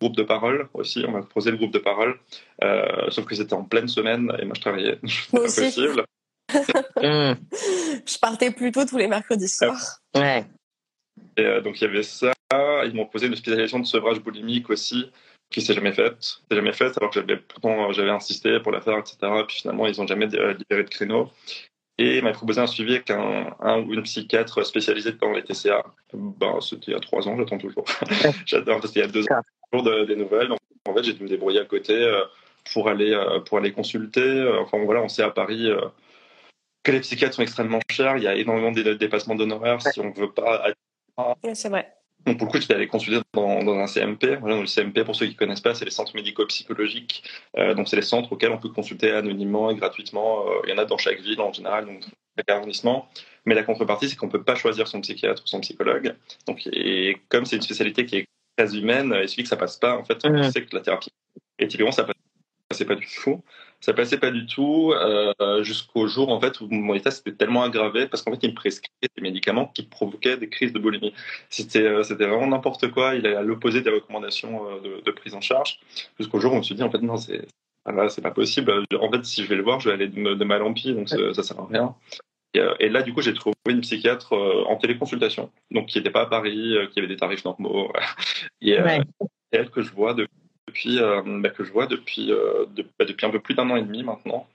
groupe de parole aussi. On m'a proposé le groupe de parole, euh, sauf que c'était en pleine semaine et moi je travaillais. Moi aussi. Possible. je partais plutôt tous les mercredis soirs. Ouais. Et euh, donc il y avait ça. Ils m'ont posé une hospitalisation de sevrage boulimique aussi, qui s'est jamais faite. C'est jamais faite alors que j'avais pourtant j'avais insisté pour la faire, etc. Puis finalement ils n'ont jamais libéré de créneau. Et m'a proposé un suivi avec un, un, ou une psychiatre spécialisée dans les TCA. Ben, c'était il y a trois ans, j'attends toujours. J'adore, c'était il y a deux ans de, des nouvelles. En fait, j'ai dû me débrouiller à côté euh, pour aller euh, pour aller consulter. Euh, enfin voilà, on sait à Paris que les psychiatres sont extrêmement chers. Il y a énormément de dépassements d'honoraires si on ne veut pas. c'est vrai. Donc pour le coup, j'étais allé consulter dans, dans un CMP. Voilà, le CMP, pour ceux qui ne connaissent pas, c'est les centres médico-psychologiques. Euh, donc c'est les centres auxquels on peut consulter anonymement et gratuitement. Euh, il y en a dans chaque ville en général, donc chaque arrondissement. Mais la contrepartie, c'est qu'on ne peut pas choisir son psychiatre ou son psychologue. Donc et comme c'est une spécialité qui est très humaine, il suffit que ça passe pas. En fait, on mmh. sait que la thérapie. Et typiquement, ça passait pas du tout. Ça passait pas du tout euh, jusqu'au jour en fait où mon état s'était tellement aggravé parce qu'en fait il me prescrivait des médicaments qui provoquaient des crises de boulimie. C'était euh, c'était vraiment n'importe quoi. Il est à l'opposé des recommandations euh, de, de, prise en charge. Jusqu'au jour où on se dit en fait non c'est ah c'est pas possible. En fait si je vais le voir je vais aller de, de mal en pis donc ça, ça sert à rien. Et, là, du coup, j'ai trouvé une psychiatre en téléconsultation, donc qui n'était pas à Paris, qui avait des tarifs normaux. et ouais. elle que je vois depuis, bah, que je vois depuis, bah, depuis un peu plus d'un an et demi maintenant.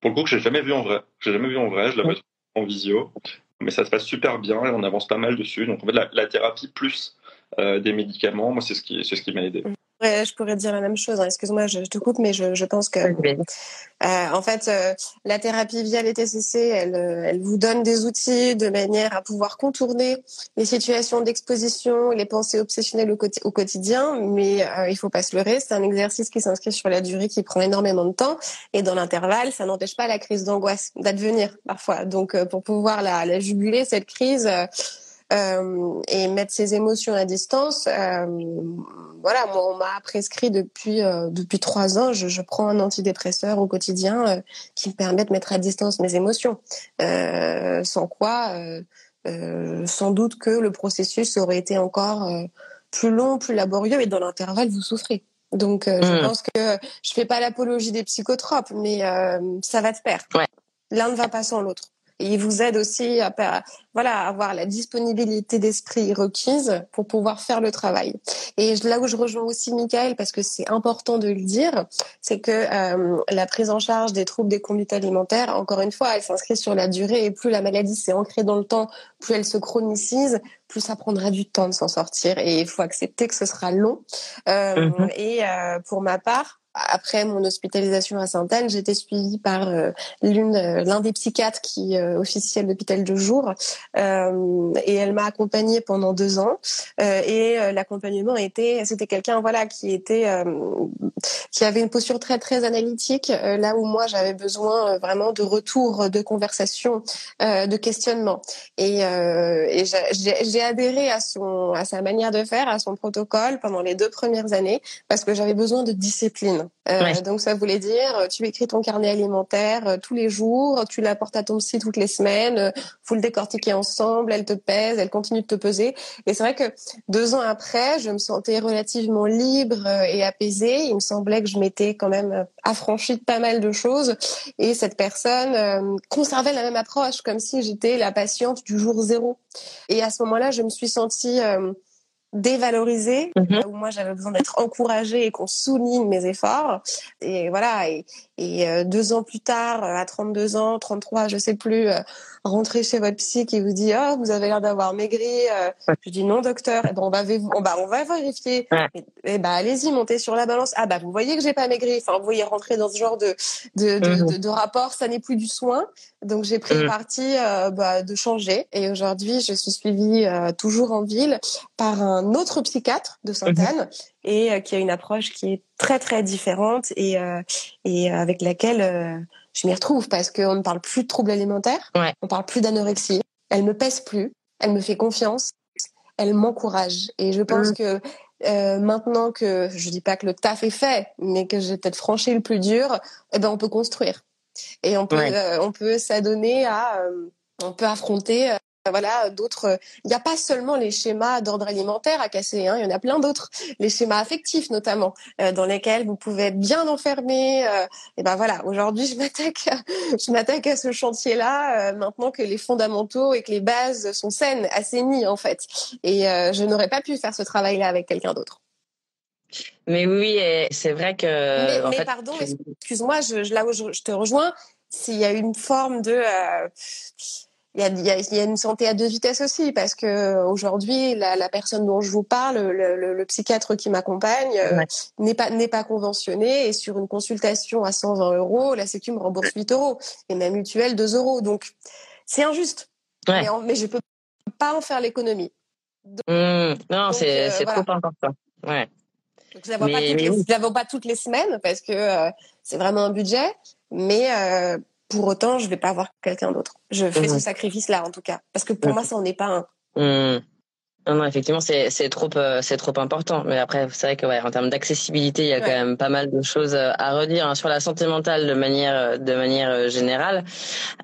Pour le coup, que j'ai jamais vu en vrai. J'ai jamais vu en vrai. Je la vois en visio, mais ça se passe super bien et on avance pas mal dessus. Donc en fait, la, la thérapie plus des médicaments, moi, c'est ce qui, c'est ce qui m'a aidé. Je pourrais dire la même chose. Hein. Excuse-moi, je, te coupe, mais je, pense que, euh, en fait, euh, la thérapie via les TCC, elle, euh, elle vous donne des outils de manière à pouvoir contourner les situations d'exposition, les pensées obsessionnelles au, quotidien. Mais il faut pas se leurrer, c'est un exercice qui s'inscrit sur la durée, qui prend énormément de temps. Et dans l'intervalle, ça n'empêche pas la crise d'angoisse d'advenir parfois. Donc, pour pouvoir la, la juguler, cette crise euh, et mettre ses émotions à distance. Euh, voilà, moi, on m'a prescrit depuis euh, depuis trois ans. Je, je, prends un antidépresseur au quotidien qui me permet de mettre à distance mes émotions. sans quoi, sans doute que le processus aurait été encore plus long, plus laborieux, et dans l'intervalle, vous souffrez. Donc, je mmh. pense que je fais pas l'apologie des psychotropes, mais ça va de pair. Ouais. L'un ne va pas sans l'autre. Et il vous aide aussi à, voilà, avoir la disponibilité d'esprit requise pour pouvoir faire le travail. Et là où je rejoins aussi Michael, parce que c'est important de le dire, c'est que euh, la prise en charge des troubles des conduites alimentaires, encore une fois, elle s'inscrit sur la durée et plus la maladie s'est ancrée dans le temps, plus elle se chronicise, plus ça prendra du temps de s'en sortir. Et il faut accepter que ce sera long. Euh, mm-hmm. Et euh, pour ma part, après mon hospitalisation à Sainte-Anne, j'étais suivie par euh, euh, l'un des psychiatres qui euh, officiel l'hôpital de jour, euh, et elle m'a accompagnée pendant deux ans. et l'accompagnement était, c'était quelqu'un voilà qui était, qui avait une posture très très analytique, là où moi j'avais besoin vraiment de retour, de conversation, de questionnement. Et, et j'ai adhéré à son, à sa manière de faire, à son protocole pendant les deux premières années, parce que j'avais besoin de discipline. Euh, donc ça voulait dire, euh, tu écris ton carnet alimentaire euh, tous les jours, tu l'apportes à ton psy toutes les semaines, vous le décortiquer ensemble, elle te pèse, elle continue de te peser. Et c'est vrai que deux ans après, je me sentais relativement libre et apaisée. Il me semblait que je m'étais quand même affranchie de pas mal de choses. Et cette personne conservait la même approche, comme si j'étais la patiente du jour zéro. Et à ce moment-là, je me suis sentie dévalorisée, mhm. où moi j'avais besoin d'être encouragée et qu'on souligne mes efforts. Et voilà, et, et euh, deux ans plus tard, à 32 ans, 33, je sais plus, euh, rentrer chez votre psy qui vous dit oh vous avez l'air d'avoir maigri. Euh. Je dis non docteur. Et eh ben on va on va on va vérifier. Et, et ben allez-y montez sur la balance. Ah bah vous voyez que j'ai pas maigri. Enfin vous voyez rentrer dans ce genre de de, de, mhm. de, rapport. Ça n'est plus du soin. Donc j'ai pris le mhm. parti bah, de changer. Et aujourd'hui je suis suivie toujours en ville par un autre psychiatre de Sainte-Anne et euh, qui a une approche qui est très très différente et euh, et avec laquelle euh, je m'y retrouve parce qu'on ne parle plus de troubles alimentaires, ouais. on parle plus d'anorexie, elle me pèse plus, elle me fait confiance, elle m'encourage. Et je pense mmh. que euh, maintenant que je dis pas que le taf est fait, mais que j'ai peut-être franchi le plus dur, eh ben on peut construire. Et on peut on peut s'adonner à on peut affronter voilà, d'autres. Il n'y a pas seulement les schémas d'ordre alimentaire à casser, hein, il y en a plein d'autres. Les schémas affectifs notamment, euh, dans lesquels vous pouvez être bien enfermé. Euh, et ben voilà, aujourd'hui je m'attaque, je m'attaque à ce chantier-là euh, maintenant que les fondamentaux et que les bases sont saines, assainies en fait. Et je n'aurais pas pu faire ce travail-là avec quelqu'un d'autre. Mais oui, c'est vrai que. Mais, pardon, excuse-moi, je, là où je, je te rejoins, s'il y a une forme de il y a, y, y a, une santé à deux vitesses aussi parce que aujourd'hui la, la, personne dont je vous parle, le, le, le psychiatre qui m'accompagne euh, n'est pas n'est pas conventionné et sur une consultation à 120 euros, la Sécu me rembourse 8 euros et ma mutuelle 2 euros. Donc c'est injuste. Mais, mais, je peux pas en faire l'économie. Mmh. non, c'est euh, trop important. Ouais. Donc, je la la vois pas toutes les semaines parce que euh, c'est vraiment un budget, mais euh, pour autant, je vais pas avoir quelqu'un d'autre. Je fais ce mhm. sacrifice-là, en tout cas. Parce que pour moi, ça n'en est pas un. Mhm. Non, non, effectivement, c'est c'est trop euh, c'est trop important. Mais après, c'est vrai que ouais, en termes d'accessibilité, il y a quand même pas mal de choses euh, à redire hein, sur la santé mentale de manière euh, de manière générale.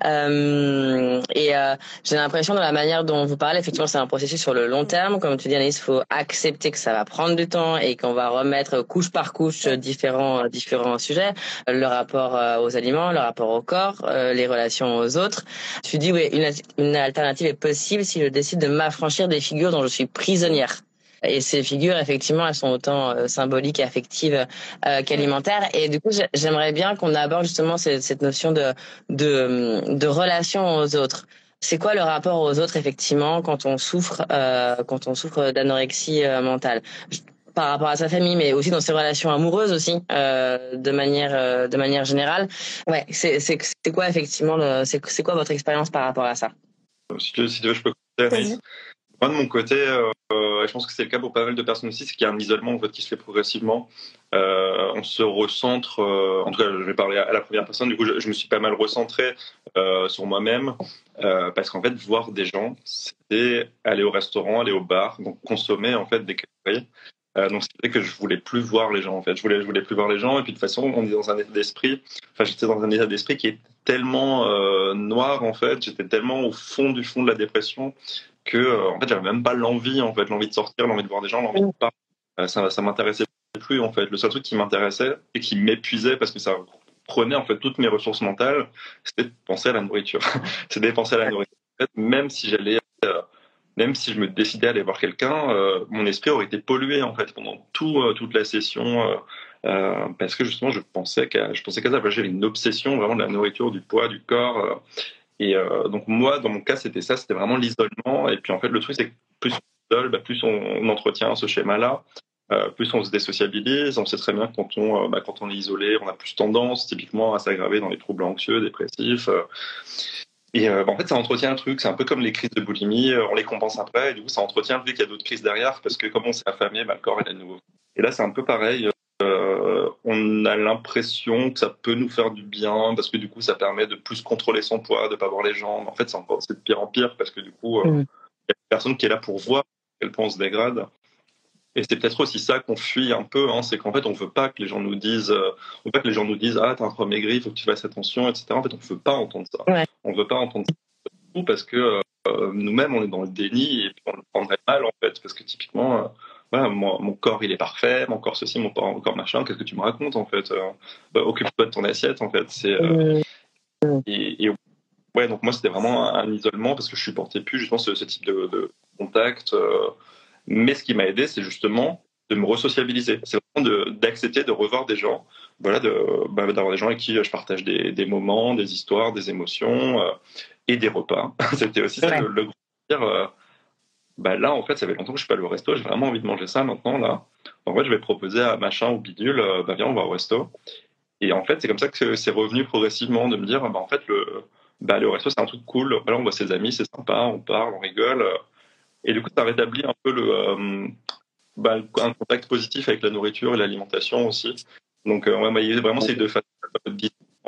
Euh, et euh, j'ai l'impression dans la manière dont vous parlez, effectivement, c'est un processus sur le long terme. Comme tu dis, Anaïs, il faut accepter que ça va prendre du temps et qu'on va remettre couche par couche différents différents sujets. Le rapport aux aliments, le rapport au corps, les relations aux autres. Tu dis oui, une, une alternative est possible si je décide de m'affranchir des figures dont je suis prisonnière. Et ces figures, effectivement, elles sont autant euh, symboliques et affectives euh, qu'alimentaires. Et du coup, j'aimerais bien qu'on aborde justement cette, cette notion de, de, de relation aux autres. C'est quoi le rapport aux autres, effectivement, quand on souffre, euh, quand on souffre d'anorexie euh, mentale? Par rapport à sa famille, mais aussi dans ses relations amoureuses aussi, euh, de manière euh, de manière générale. Ouais, c'est c'est c'est quoi effectivement c'est c'est quoi votre expérience par rapport à ça? Si tu veux, si tu veux je peux. Moi, de mon côté, euh, je pense que c'est le cas pour pas mal de personnes aussi, c'est qu'il y a un isolement en fait, qui se fait progressivement. Euh, on se recentre, euh, en tout cas, je vais parler à, la première personne, du coup, je, me suis pas mal recentré sur moi-même, parce qu'en fait, voir des gens, c'était aller au restaurant, aller au bar, donc consommer en fait des calories. Donc vrai que je voulais plus voir les gens en fait. Je voulais, je voulais plus voir les gens et puis de toute façon on est dans un état d'esprit. Enfin j'étais dans un état d'esprit qui est tellement noir en fait. J'étais tellement au fond du fond de la dépression que euh, en fait j'avais même pas l'envie en fait, l'envie de sortir, l'envie de voir des gens, l'envie de parler. Euh, ça, ça m'intéressait plus en fait. Le seul truc qui m'intéressait et qui m'épuisait parce que ça prenait en fait toutes mes ressources mentales, c'était de penser à la nourriture. c'était de penser à la nourriture. Même si j'allais euh, même si je me décidais à aller voir quelqu'un, mon esprit aurait été pollué en fait pendant tout, toute la session parce que justement je pensais qu'à je pensais qu'à ça. J'avais une obsession vraiment de la nourriture, du poids, du corps. Et donc moi, dans mon cas, c'était ça, c'était vraiment l'isolement. Et puis en fait, le truc c'est que plus on isole, bah, plus on, entretient ce schéma-là. plus on se désociabilise, on sait très bien que quand on, bah, quand on est isolé, on a plus tendance typiquement à s'aggraver dans les troubles anxieux, dépressifs. Et euh, en fait, ça entretient un truc. C'est un peu comme les crises de boulimie. Euh, on les compense après. Et du coup, ça entretient le fait qu'il y a d'autres crises derrière parce que comme on s'est affamé, bah, le corps est à nouveau. Et là, c'est un peu pareil. Euh, on a l'impression que ça peut nous faire du bien parce que du coup, ça permet de plus contrôler son poids, de pas voir les jambes. En fait, c'est encore c'est de pire en pire parce que du coup, il euh, mmh. y a une personne qui est là pour voir à quel point on se dégrade. Et c'est peut-être aussi ça qu'on fuit un peu, hein, c'est qu'en fait on veut pas que les gens nous disent, euh, on veut pas que les gens nous disent ah t'as un maigri, il faut que tu fasses attention, etc. En fait on veut pas entendre ça. Ouais. On veut pas entendre ça parce que euh, nous-mêmes on est dans le déni et puis on le prendrait mal en fait parce que typiquement euh, voilà, moi, mon corps il est parfait, mon corps ceci, mon corps, machin, qu'est-ce que tu me racontes en fait euh, bah, Occupe-toi de ton assiette en fait. C'est euh, mmh. et, et, ouais donc moi c'était vraiment un, un, isolement parce que je supportais plus justement ce, ce type de, de contact. Euh, mais ce qui m'a aidé, c'est justement de me resociabiliser. C'est vraiment d'accepter de, revoir des gens, voilà, bah, d'avoir des gens avec qui je partage des, des, moments, des histoires, des émotions euh, et des repas. C'était aussi ouais. ça le, le. Euh, bah là, en fait, ça fait longtemps que je suis pas allé au resto. J'ai vraiment envie de manger ça maintenant. Là, en fait, je vais proposer à machin ou bidule, euh, bah viens, on va au resto. Et en fait, c'est comme ça que c'est revenu progressivement de me dire, bah en fait, le, bah, aller au resto, c'est un truc cool. Voilà, on voit ses amis, c'est sympa, on parle, on rigole. Et du coup, ça rétablit un peu le, euh, bah, un contact positif avec la nourriture et l'alimentation aussi. Donc, euh, ouais, vraiment ces deux facteurs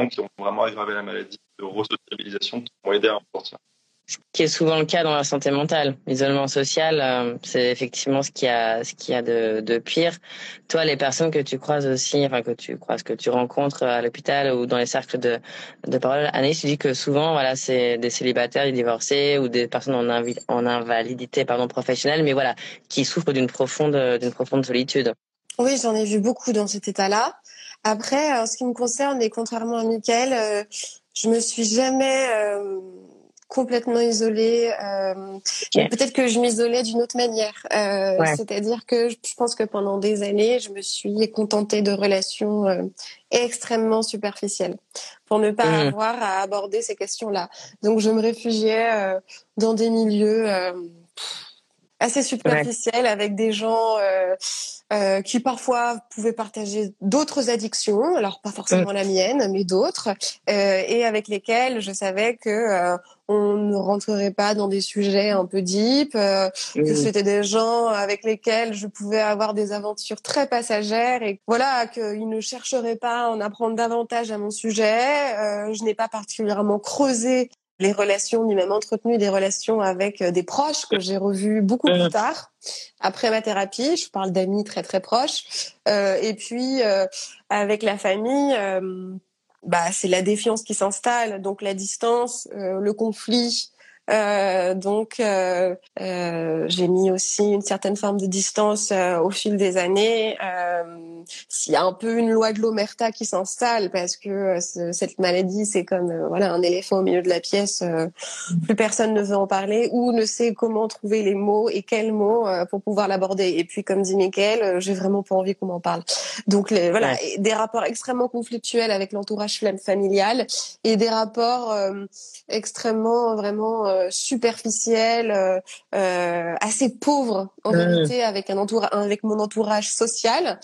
qui ont vraiment aggravé la maladie de resocialisation qui m'ont aidé à en sortir qui est souvent le cas dans la santé mentale. L'isolement social, euh, c'est effectivement ce qu'il y a, ce qu'il a de, de, pire. Toi, les personnes que tu croises aussi, enfin que tu croises, que tu rencontres à l'hôpital ou dans les cercles de, de parole, Anaïs, tu dis que souvent, voilà, c'est des célibataires, des divorcés ou des personnes en, invalidité, pardon, professionnelle, mais voilà, qui souffrent d'une profonde, d'une profonde solitude. Oui, j'en ai vu beaucoup dans cet état-là. Après, en ce qui me concerne, et contrairement à Mickaël, euh, je me suis jamais euh, complètement isolée. Euh, okay. Peut-être que je m'isolais d'une autre manière. Euh, ouais. C'est-à-dire que je pense que pendant des années, je me suis contentée de relations euh, extrêmement superficielles pour ne pas mmh. avoir à aborder ces questions-là. Donc, je me réfugiais euh, dans des milieux euh, assez superficiels ouais. avec des gens euh, euh, qui parfois pouvaient partager d'autres addictions, alors pas forcément mmh. la mienne, mais d'autres, euh, et avec lesquels je savais que euh, on ne rentrerait pas dans des sujets un peu deep, mmh. que c'était des gens avec lesquels je pouvais avoir des aventures très passagères, et voilà qu'ils ne chercheraient pas à en apprendre davantage à mon sujet. je n'ai pas particulièrement creusé les relations, ni même entretenu des relations avec des proches que j'ai revus beaucoup plus tard, après ma thérapie. Je parle d'amis très très proches. Euh, et puis euh, avec la famille, euh, bah c'est la défiance qui s'installe, donc la distance, euh, le conflit. Euh, donc, euh, euh, j'ai mis aussi une certaine forme de distance au fil des années. S'il y a un peu une loi de l'omerta qui s'installe, parce que cette maladie, c'est comme voilà un éléphant au milieu de la pièce. plus personne ne veut en parler ou ne sait comment trouver les mots et quels mots pour pouvoir l'aborder. Et puis, comme dit Mickaël, j'ai vraiment pas envie qu'on m'en parle. Donc, les, voilà, ouais. des rapports extrêmement conflictuels avec l'entourage familial et des rapports extrêmement vraiment superficielle, assez pauvre en mmh. vérité avec un entourage, avec mon entourage social.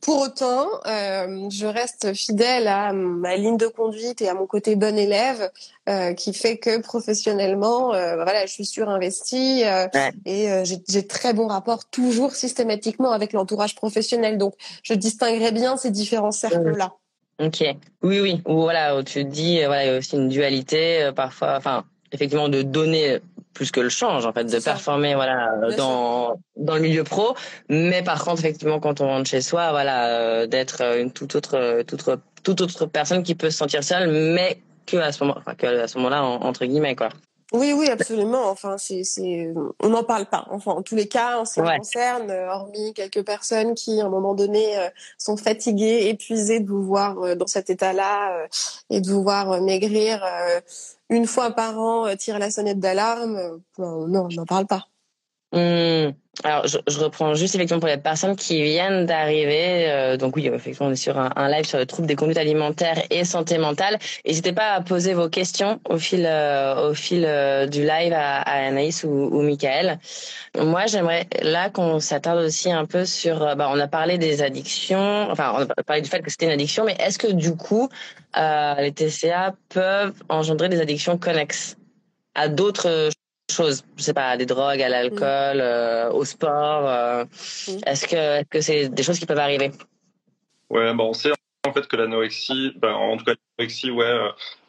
Pour autant, euh, je reste fidèle à ma ligne de conduite et à mon côté bon élève, euh, qui fait que professionnellement, euh, voilà, je suis surinvestie euh, et euh, j'ai très bon rapport toujours systématiquement avec l'entourage professionnel. Donc, je distinguerai bien ces différents cercles-là. Ok. Oui, oui. voilà, tu te dis, voilà, il y a aussi une dualité parfois. Enfin, effectivement, de donner plus que le change en fait de performer voilà dans dans le milieu pro. Mais par contre effectivement quand on rentre chez soi voilà euh, d'être une toute autre toute autre toute autre personne qui peut se sentir seule mais que à ce moment enfin que à ce moment-là entre guillemets quoi. Oui, oui, absolument. Enfin, c'est, c'est, on n'en parle pas. Enfin, en tous les cas, en ce qui concerne, euh, hormis quelques personnes qui, à un moment donné, euh, sont fatiguées, épuisées de vous voir dans cet état-là et de vous voir maigrir une fois par an euh, tire la sonnette d'alarme, euh, non, on n'en parle pas. Hmm. Alors, je, je, reprends juste effectivement pour les personnes qui viennent d'arriver. Euh, donc oui, effectivement, on est sur un, un, live sur le trouble des conduites alimentaires et santé mentale. N'hésitez pas à poser vos questions au fil, euh, au fil euh, du live à, à Anaïs ou, ou Michael. Moi, j'aimerais là qu'on s'attarde aussi un peu sur. Bah, on a parlé des addictions. Enfin, on a parlé du fait que c'était une addiction, mais est-ce que du coup, les TCA peuvent engendrer des addictions connexes à d'autres choses, je sais pas, des drogues, à l'alcool, mm. euh, au sport. Euh, mm. Est-ce que est-ce que c'est des choses qui peuvent arriver? Ouais, bon, on sait en fait que l'anorexie, ben, en tout cas l'anorexie, ouais,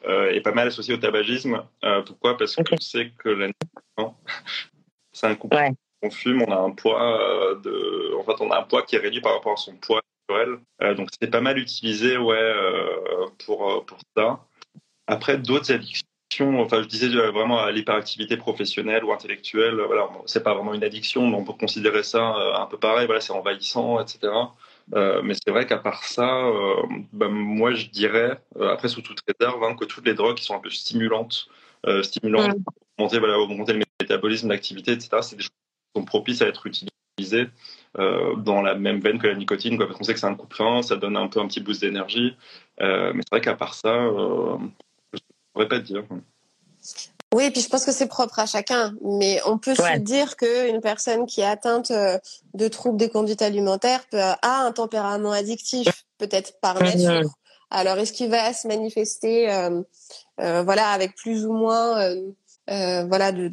euh, est pas mal associée au tabagisme. pourquoi? Parce qu'on sait que l'anorexie, c'est un couple. On fume, on a un poids de, en fait, on a un poids qui est réduit par rapport à son poids naturel. donc c'est pas mal utilisé, ouais, pour pour ça. Après d'autres addictions enfin je disais euh, vraiment à l'hyperactivité professionnelle ou intellectuelle, voilà, c'est pas vraiment une addiction, mais on peut considérer ça euh, un peu pareil, voilà, c'est envahissant, etc. Euh, mais c'est vrai qu'à part ça, ben, moi je dirais, après sous toute réserve, hein, que toutes les drogues qui sont un peu stimulantes, stimulantes, pour augmenter, voilà, augmenter le métabolisme, l'activité, etc., c'est des choses qui sont propices à être utilisées dans la même veine que la nicotine, quoi, parce qu'on sait que c'est un coup de frein, ça donne un peu un petit boost d'énergie. mais c'est vrai qu'à part ça, pourrais pas dire. Oui, puis je pense que c'est propre à chacun, mais on peut se dire qu'une personne qui est atteinte euh, de troubles des conduites alimentaires peut, a un tempérament addictif, peut-être par mhm. nature. Alors, est-ce qu'il va se manifester, euh, euh, voilà, avec plus ou moins, euh, voilà, de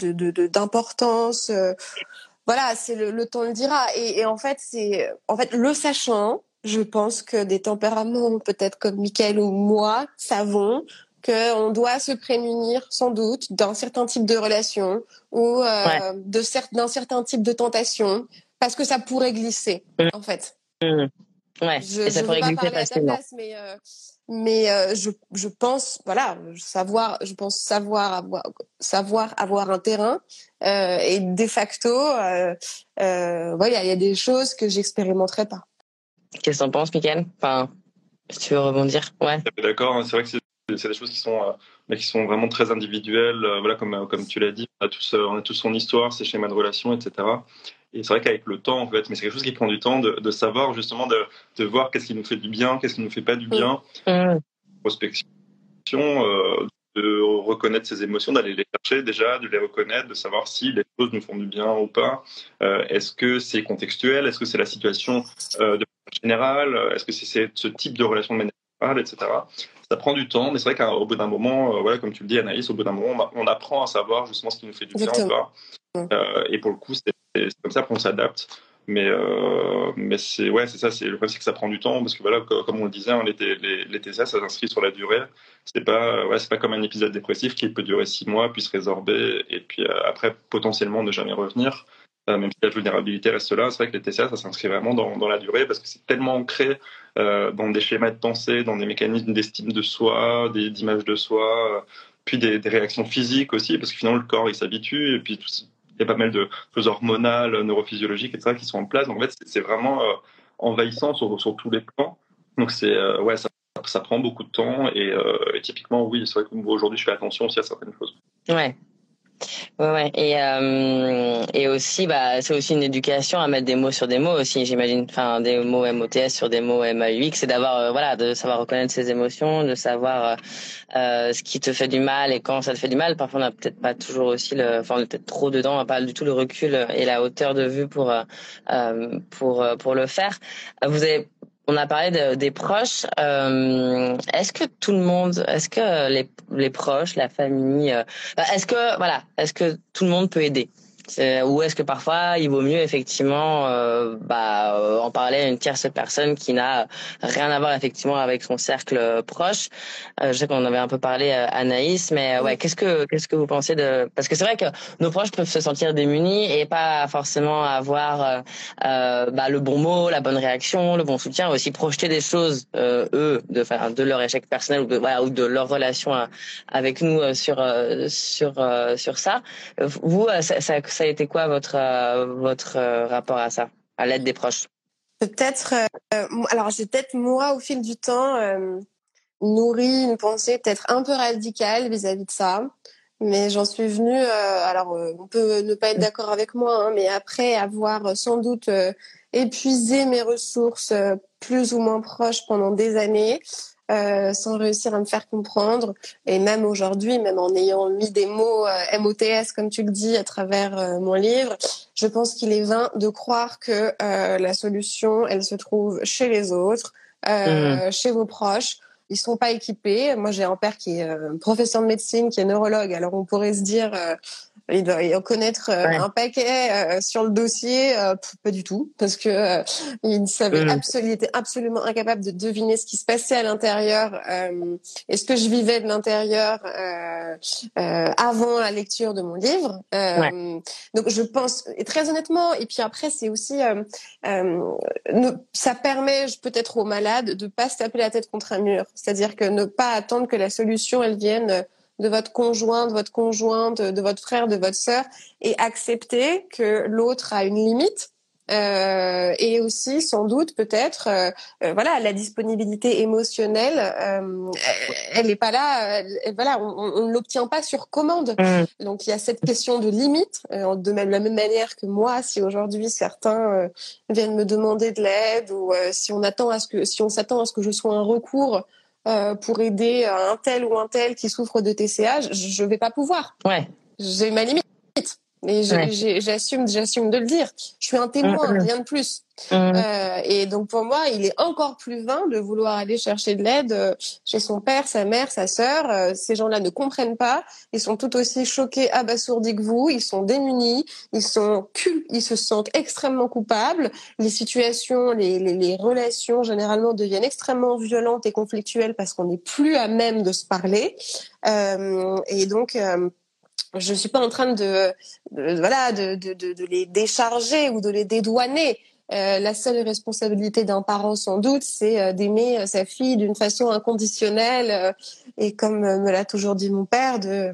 d'importance de, Voilà, c'est le, le, temps le dira. Et, et en fait, c'est, en fait, le sachant, je pense que des tempéraments peut-être comme Michael ou moi savons qu'on doit se prémunir sans doute d'un certain type de relation ou euh, de d'un certain type de tentation parce que ça pourrait glisser mmh. en fait. Mmh. Ouais. Je, et ça pourrait glisser facilement. Place, mais euh, mais euh, je, je pense voilà savoir je pense savoir avoir savoir avoir un terrain euh, et de facto euh, voilà il y a des choses que j'expérimenterai pas. Qu'est-ce que t'en penses, Mickaël? Enfin, si tu veux rebondir, ouais. D'accord, hein, c'est vrai que c'est c'est des choses qui sont, euh, qui sont vraiment très individuelles. Euh, voilà, comme, euh, comme tu l'as dit, on a, tous, on a tous son histoire, ses schémas de relation, etc. Et c'est vrai qu'avec le temps, en fait, mais c'est quelque chose qui prend du temps de, de savoir justement, de, de voir qu'est-ce qui nous fait du bien, qu'est-ce qui nous fait pas du bien. Mmh. Prospection, de reconnaître ses émotions, d'aller les chercher déjà, de les reconnaître, de savoir si les choses nous font du bien ou pas. Est-ce que c'est contextuel? Est-ce que c'est la situation de générale? Est-ce que c'est ce type de relation de manière générale, etc ça prend du temps, mais c'est vrai qu'au bout d'un moment, euh, voilà, comme tu le dis, Anaïs, au bout d'un moment, on, apprend à savoir justement ce qui nous fait du bien ou pas. Euh, et pour le coup, c'est comme ça qu'on s'adapte. Mais, euh, mais c'est ouais, c'est ça. C'est le problème, c'est que ça prend du temps parce que voilà, comme on le disait, hein, les, les, les TCA, ça s'inscrit sur la durée. C'est pas, ouais, c'est pas comme un épisode dépressif qui peut durer six mois, puis se résorber, et puis après potentiellement ne jamais revenir. Même si la vulnérabilité reste là, c'est vrai que les TCA, ça s'inscrit vraiment dans, dans, la durée parce que c'est tellement ancré dans des schémas de pensée, dans des mécanismes d'estime de soi, d'image de soi, euh, puis des, réactions physiques aussi, parce que finalement le corps il s'habitue, et puis il y a pas mal de choses hormonales, neurophysiologiques, etc., qui sont en place. Donc en fait, c'est vraiment euh, envahissant sur, sur, tous les plans. Donc c'est ouais, ça, prend beaucoup de temps, et, et typiquement, oui, c'est vrai que aujourd'hui, je fais attention aussi à certaines choses. Ouais, Ouais, ouais. Et, euh, et aussi, bah, c'est aussi une éducation à mettre des mots sur des mots aussi, j'imagine. Enfin, des mots MOTS sur des mots MAUX, c'est d'avoir, euh, voilà, de savoir reconnaître ses émotions, de savoir euh, euh, ce qui te fait du mal et quand ça te fait du mal. Parfois, on n'a peut-être pas toujours aussi le, enfin, on est peut-être trop dedans, on n'a pas du tout le recul et la hauteur de vue pour, euh, pour, pour le faire. Vous avez on a parlé de, des proches. Euh, est-ce que tout le monde, est-ce que les, les proches, la famille, euh, bah, est-ce que voilà, est-ce que tout le monde peut aider? Ou est-ce que parfois il vaut mieux effectivement euh, bah, euh, en parler à une tierce personne qui n'a rien à voir effectivement avec son cercle proche? Euh, Je sais qu'on avait un peu parlé à Anaïs, mais ouais, qu'est-ce que qu'est-ce que vous pensez de Parce que c'est vrai que nos proches peuvent se sentir démunis et pas forcément avoir bah, le bon mot, la bonne réaction, le bon soutien, aussi projeter des choses eux de enfin, de leur échec personnel ou de voilà, ou de leur relation avec nous sur sur sur ça. Vous ça, ça ça a été quoi votre euh, votre euh, rapport à ça, à l'aide des proches? Peut-être. Euh, alors j'ai peut-être moi au fil du temps nourri une pensée peut-être un peu radicale vis-à-vis de ça. Mais j'en suis venue. alors, on peut ne pas être d'accord avec moi, hein, mais après avoir sans doute épuisé mes ressources plus ou moins proches pendant des années, euh, sans réussir à me faire comprendre. Et même aujourd'hui, même en ayant mis des mots euh, MOTS, comme tu le dis, à travers euh, mon livre, je pense qu'il est vain de croire que la solution, elle se trouve chez les autres, mmh. chez vos proches. Ils sont pas équipés. Moi, j'ai un père qui est professeur de médecine, qui est neurologue. Alors, on pourrait se dire, il doit en connaître euh, un paquet euh, sur le dossier, euh, pas du tout, parce que il savait mm. absolument, était absolument incapable de deviner ce qui se passait à l'intérieur et ce que je vivais de l'intérieur avant la lecture de mon livre. Donc je pense, et très honnêtement, et puis après c'est aussi, ça permet peut-être aux malades de pas se taper la tête contre un mur, c'est-à-dire que ne pas attendre que la solution elle vienne de votre conjoint, de votre conjointe, de votre frère, de votre sœur, et accepter que l'autre a une limite. Euh, et aussi sans doute peut-être euh, euh, voilà la disponibilité émotionnelle euh, elle n'est pas là voilà on, ne l'obtient pas sur commande mm. donc il y a cette question de limite de même, la même manière que moi si aujourd'hui certains viennent me demander de l'aide ou si on attend à ce que si on s'attend à ce que je sois un recours euh, pour aider un tel ou un tel qui souffre de TCA, je ne vais pas pouvoir. Ouais. J'ai ma limite. Et j'assume, j'assume de le dire. Je suis un témoin, mm, mm. rien de plus. Mm. Euh, et donc pour moi, il est encore plus vain de vouloir aller chercher de l'aide euh, chez son père, sa mère, sa sœur. Euh, ces gens-là ne comprennent pas. Ils sont tout aussi choqués, abasourdis que vous. Ils sont démunis. Ils sont ils se sentent extrêmement coupables. Les situations, les, les, les relations généralement deviennent extrêmement violentes et conflictuelles parce qu'on n'est plus à même de se parler. Euh, et donc je suis pas en train de, voilà de, de, de, les décharger ou de les dédouaner. Euh, la seule responsabilité d'un parent, sans doute, c'est euh, d'aimer euh, sa fille d'une façon inconditionnelle. et comme me l'a toujours dit mon père, de,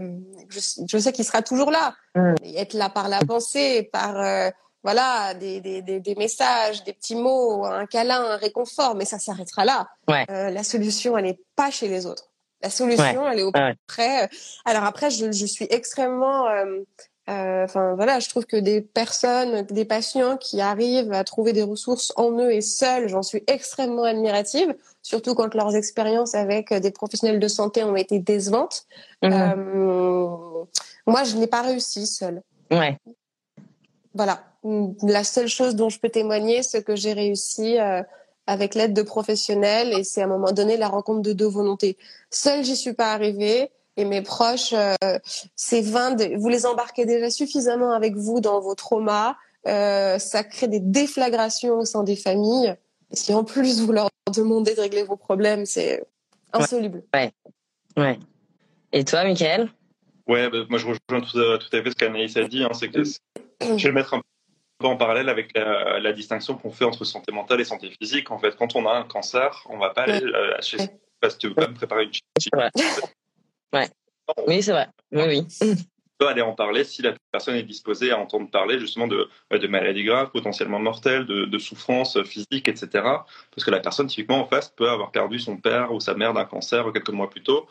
je, sais qu'il sera toujours là. Mm. être là par la pensée, par voilà des, des, des, messages, des petits mots, un câlin, un réconfort, mais ça s'arrêtera là. la solution, elle n'est pas chez les autres. La solution, elle est auprès. Alors après, je, je suis extrêmement. Euh, euh, enfin voilà, je trouve que des personnes, des patients qui arrivent à trouver des ressources en eux et seuls, j'en suis extrêmement admirative, surtout quand leurs expériences avec des professionnels de santé ont été décevantes. Mhm. Euh, moi, je n'ai pas réussi seule. Ouais. Voilà. La seule chose dont je peux témoigner, c'est que j'ai réussi avec l'aide de professionnels et c'est à un moment donné la rencontre de deux volontés. Seule, j'y suis pas arrivée et mes proches, euh, c'est 20, vous les embarquez déjà suffisamment avec vous dans vos traumas, euh, ça crée des déflagrations au sein des familles. Et si en plus vous leur demandez de régler vos problèmes, c'est insoluble. Ouais. ouais. Et toi, Michael? Ouais, bah, moi je rejoins tout, à fait ce qu'Anaïs a dit. Hein, c'est que je vais le mettre un en parallèle avec la, distinction qu'on fait entre santé mentale et santé physique. En fait, quand on a un cancer, on va pas aller euh, chez parce que tu veux pas me préparer une Ouais. Oui, c'est vrai. Oui, oui. peut aller en parler si la personne est disposée à entendre parler justement de, de maladies graves, potentiellement mortelles, de, de souffrances physiques, etc. Parce que la personne, typiquement en face, peut avoir perdu son père ou sa mère d'un cancer quelques mois plus tôt.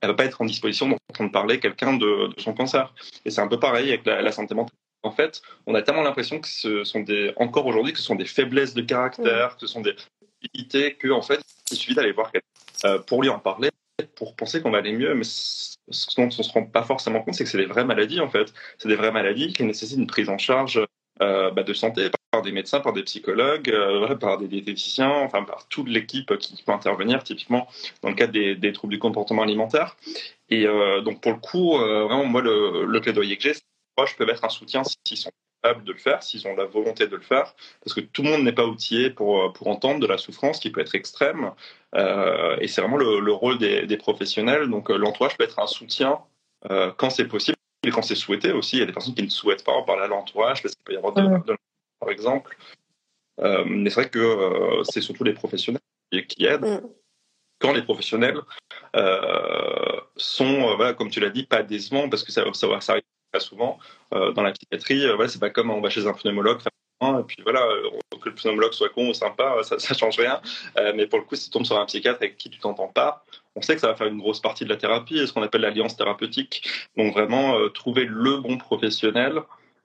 elle va pas être en disposition d'entendre parler quelqu'un de, de, son cancer. Et c'est un peu pareil avec la, la, santé mentale. En fait, on a tellement l'impression que ce sont des, encore aujourd'hui, que ce sont des faiblesses de caractère, que ce sont des qualités, que en fait, il suffit d'aller voir quelqu'un euh, pour lui en parler, pour penser qu'on va aller mieux. Mais ce dont on se rend pas forcément compte, c'est que c'est des vraies maladies en fait. C'est des vraies maladies qui nécessitent une prise en charge euh, bah, de santé par des médecins, par des psychologues, euh, par des diététiciens, enfin par toute l'équipe qui peut intervenir typiquement dans le cadre des, des troubles du comportement alimentaire. Et euh, donc pour le coup, vraiment moi le, le plaidoyer que j'ai, je peux mettre un soutien s'ils sont capables de le faire, s'ils ont la volonté de le faire, parce que tout le monde n'est pas outillé pour pour entendre de la souffrance qui peut être extrême. Euh, et c'est vraiment le, le, rôle des, des professionnels. Donc l'entourage peut être un soutien quand c'est possible et quand c'est souhaité aussi, il y a des personnes qui ne souhaitent pas en parler à l'entourage parce qu'il peut y avoir de, mmh. de par exemple. Euh, mais c'est vrai que euh, c'est surtout les professionnels qui aident. Mmh. Quand les professionnels euh, sont, voilà, comme tu l'as dit, pas décevants, parce que ça, ça, ça arrive très souvent dans la psychiatrie. voilà, c'est pas comme on va chez un pneumologue et puis voilà, que le pneumologue soit con ou sympa, ça, ça change rien. Euh, mais pour le coup, si tu tombes sur un psychiatre avec qui tu t'entends pas, on sait que ça va faire une grosse partie de la thérapie, ce qu'on appelle l'alliance thérapeutique. Donc vraiment, euh, trouver le bon professionnel,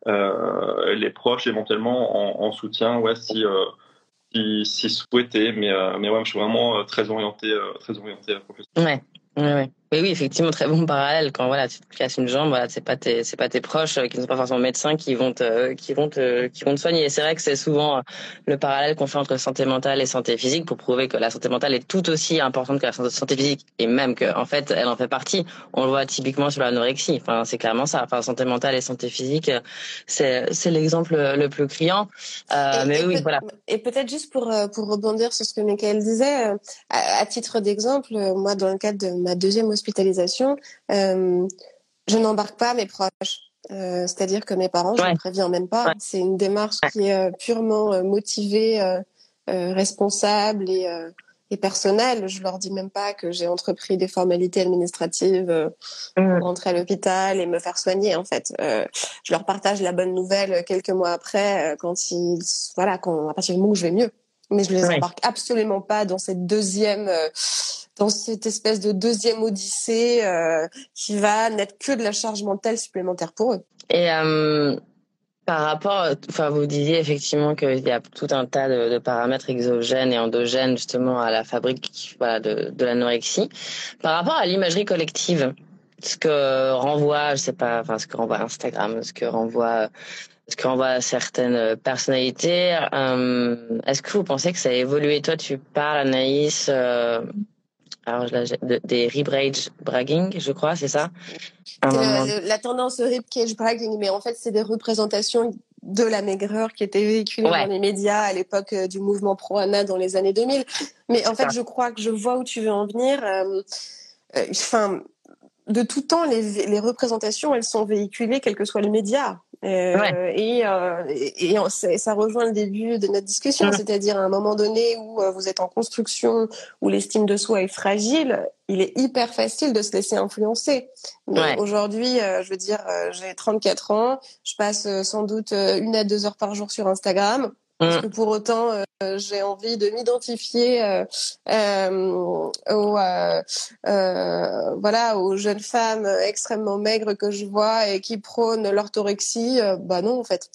euh, les proches éventuellement en, en soutien, ouais, si, euh, si, souhaité. Mais, euh, mais ouais, je suis vraiment très orienté, très orienté à la profession. Ouais. Ouais, ouais. Mais oui, effectivement, très bon parallèle. Quand voilà, tu te casses une jambe, voilà, c'est pas tes, c'est pas tes proches qui ne sont pas forcément médecins qui vont te, qui vont te, qui vont te soigner. Et c'est vrai que c'est souvent le parallèle qu'on fait entre santé mentale et santé physique pour prouver que la santé mentale est tout aussi importante que la santé physique et même que, en fait, elle en fait partie. On le voit typiquement sur l'anorexie. Enfin, c'est clairement ça. Enfin, santé mentale et santé physique, c'est, c'est l'exemple le plus criant. Euh, et, mais et oui, voilà. Et peut-être juste pour, pour rebondir sur ce que Michael disait, à, à titre d'exemple, moi, dans le cadre de ma deuxième hospitalisation, euh, je n'embarque pas mes proches. Euh, C'est-à-dire que mes parents, je ne les préviens même pas. Ouais. C'est une démarche qui est euh, purement euh, motivée, euh, responsable et, et personnelle. Je leur dis même pas que j'ai entrepris des formalités administratives mmh. pour rentrer à l'hôpital et me faire soigner. En fait, je leur partage la bonne nouvelle quelques mois après, quand ils, voilà, quand à partir du moment où je vais mieux. Mais je les embarque absolument pas dans cette deuxième dans cette espèce de deuxième odyssée euh, qui va n'être que de la charge mentale supplémentaire pour eux. Et euh, par rapport, enfin, vous disiez effectivement qu'il y a tout un tas de, de, paramètres exogènes et endogènes justement à la fabrique voilà, de, de l'anorexie. Par rapport à l'imagerie collective, ce que renvoie, je sais pas, enfin, ce que renvoie Instagram, ce que renvoie ce que renvoie certaines personnalités. Euh, Est-ce que vous pensez que ça a évolué? Toi, tu parles, Anaïs, euh, alors de, des rib bragging, je crois, c'est ça? Euh, La tendance rib cage bragging, mais en fait, c'est des représentations de la maigreur qui étaient véhiculées ouais. dans les médias à l'époque euh, du mouvement pro-ANA dans les années 2000. Mais en fait, ça. je crois que je vois où tu veux en venir. Euh, enfin, de tout temps, les, les, représentations, elles sont véhiculées, quel que soit le média. Euh, ouais. Et, euh, et, et, ça rejoint le début de notre discussion, mmh. c'est-à-dire à un moment donné où euh, vous êtes en construction, où l'estime de soi est fragile, il est hyper facile de se laisser influencer. Ouais. Aujourd'hui, euh, je veux dire, j'ai 34 ans, je passe sans doute une à deux heures par jour sur Instagram. Parce que pour autant, euh, j'ai envie de m'identifier euh, euh, aux, voilà, aux jeunes femmes extrêmement maigres que je vois et qui prônent l'orthorexie. bah non, en fait.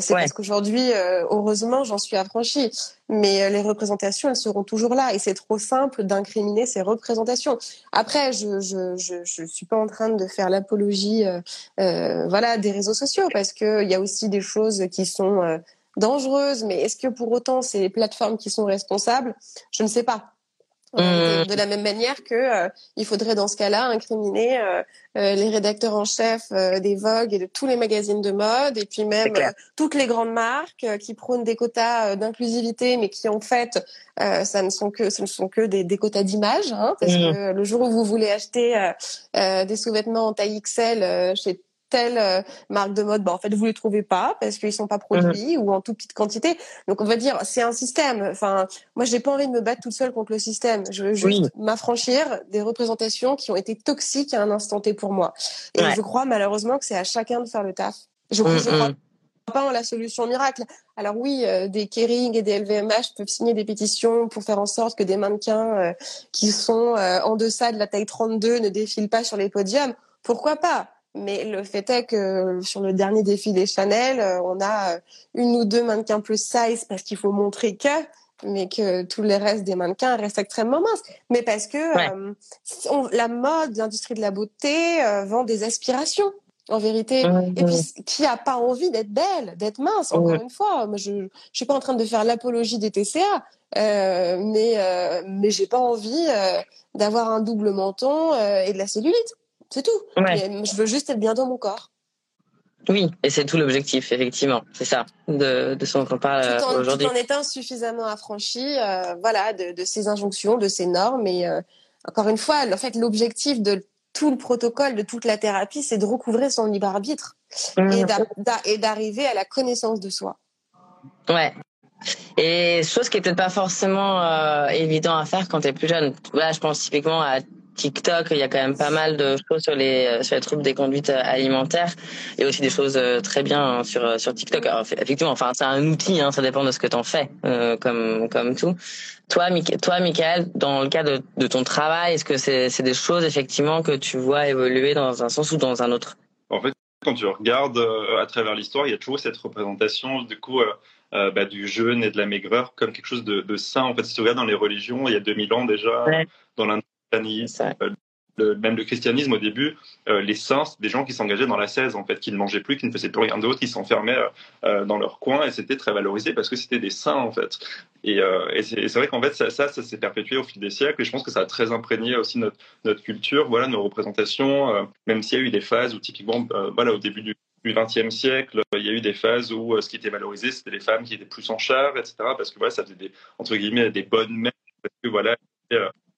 C'est ouais. parce qu'aujourd'hui, heureusement, j'en suis affranchie. Mais les représentations, elles seront toujours là. Et c'est trop simple d'incriminer ces représentations. Après, je, je, je, je suis pas en train de faire l'apologie voilà, des réseaux sociaux parce qu'il y a aussi des choses qui sont dangereuse, mais est-ce que pour autant c'est les plateformes qui sont responsables? Je ne sais pas. Mmh. De la même manière que euh, il faudrait dans ce cas-là incriminer euh, euh, les rédacteurs en chef euh, des Vogue et de tous les magazines de mode et puis même euh, toutes les grandes marques qui prônent des quotas d'inclusivité mais qui en fait ça ne sont que ce ne sont que des, des quotas d'image hein, parce mmh. que le jour où vous voulez acheter des sous-vêtements en taille XL chez telle euh, marque de mode, bah, en fait, vous les trouvez pas parce qu'ils sont pas produits mmh. ou en toute petite quantité. Donc, on va dire, c'est un système. Enfin, moi, j'ai pas envie de me battre toute seule contre le système. Je veux juste oui. m'affranchir des représentations qui ont été toxiques à un instant T pour moi. Et ouais. je crois, malheureusement, que c'est à chacun de faire le taf. Je, mmh, je crois. Mmh. pas en la solution miracle. Alors oui, euh, des Kering et des LVMH peuvent signer des pétitions pour faire en sorte que des mannequins euh, qui sont euh, en deçà de la taille 32 ne défilent pas sur les podiums. Pourquoi pas? Mais le fait est que sur le dernier défilé Chanel, on a une ou deux mannequins plus size parce qu'il faut montrer que, mais que tous les restes des mannequins restent extrêmement minces. Mais parce que la mode, l'industrie de la beauté vend des aspirations en vérité. Et puis, qui a pas envie d'être belle, d'être mince Encore une fois, moi, je je suis pas en train de faire l'apologie des TCA, euh, mais euh, mais j'ai pas envie euh, d'avoir un double menton euh, et de la cellulite. C'est tout. je veux juste être bien dans mon corps. Oui, et c'est tout l'objectif, effectivement. C'est ça, de, de ce dont on parle aujourd'hui. Tout en étant suffisamment affranchi, voilà, de, de, ces injonctions, de ces normes. Et encore une fois, en fait, l'objectif de tout le protocole de toute la thérapie, c'est de recouvrer son libre arbitre mmh. et d'arriver à la connaissance de soi. Ouais. Et chose qui est peut-être pas forcément euh, évident à faire quand tu es plus jeune. Là, je pense typiquement à TikTok, il y a quand même pas mal de choses sur les euh, sur les troubles des conduites euh, alimentaires et aussi des choses euh, très bien hein, sur sur TikTok. Alors, effectivement, enfin c'est un outil, hein, ça dépend de ce que tu en fais, euh, comme comme tout. Toi, toi, Michael, dans le cas de, de ton travail, est-ce que c'est c'est des choses effectivement que tu vois évoluer dans un sens ou dans un autre? En fait, quand tu regardes à travers l'histoire, il y a toujours cette représentation du coup. Euh, bah, du jeûne et de la maigreur comme quelque chose de, de sain. En fait, si tu regardes dans les religions, il y a 2000 ans déjà, dans l'Inde euh, le, même le christianisme au début, euh, les saints, des gens qui s'engageaient dans la 16 en fait, qui ne mangeaient plus, qui ne faisaient plus rien d'autre, qui s'enfermaient euh, dans leur coin et c'était très valorisé parce que c'était des saints en fait. Et, et c'est vrai qu'en fait ça, ça, ça s'est perpétué au fil des siècles et je pense que ça a très imprégné aussi notre, notre culture, voilà, nos représentations, même s'il y a eu des phases où typiquement, voilà, au début du du XXe siècle, il y a eu des phases où ce qui était valorisé, c'était les femmes qui étaient plus en char, etc. Parce que voilà, ça faisait des, entre guillemets, des bonnes mères, parce que voilà,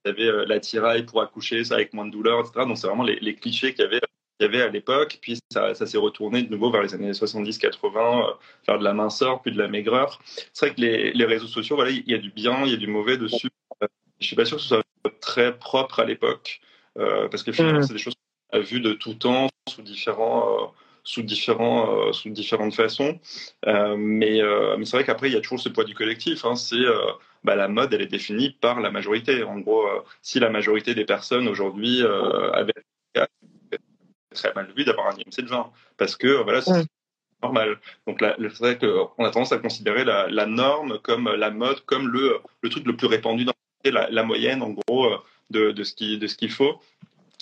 y avait euh, l'attirail pour accoucher, ça avec moins de douleur, etc. Donc c'est vraiment les, clichés qu'il y avait y avait à l'époque, puis ça, ça s'est retourné de nouveau vers les années 70-80, euh, faire de la minceur, puis de la maigreur. C'est vrai que les, les, réseaux sociaux, voilà, il y a du bien, il y a du mauvais dessus. Euh, je suis pas sûr que ce soit très propre à l'époque, euh, parce que finalement, mmh. c'est des choses qu'on a vues de tout temps, sous différents, sous, différents, sous différentes façons. mais mais c'est vrai qu'après, il y a toujours ce poids du collectif. Hein, c'est bah, la mode, elle est définie par la majorité. En gros, euh, si la majorité des personnes aujourd'hui euh, avaient très mal vu d'avoir un IMC de 20, parce que voilà, c'est normal. Donc c'est vrai qu'on a tendance à considérer la, la, norme comme la mode, comme le, le truc le plus répandu dans la, la moyenne, en gros, euh, de, de ce qu'il faut.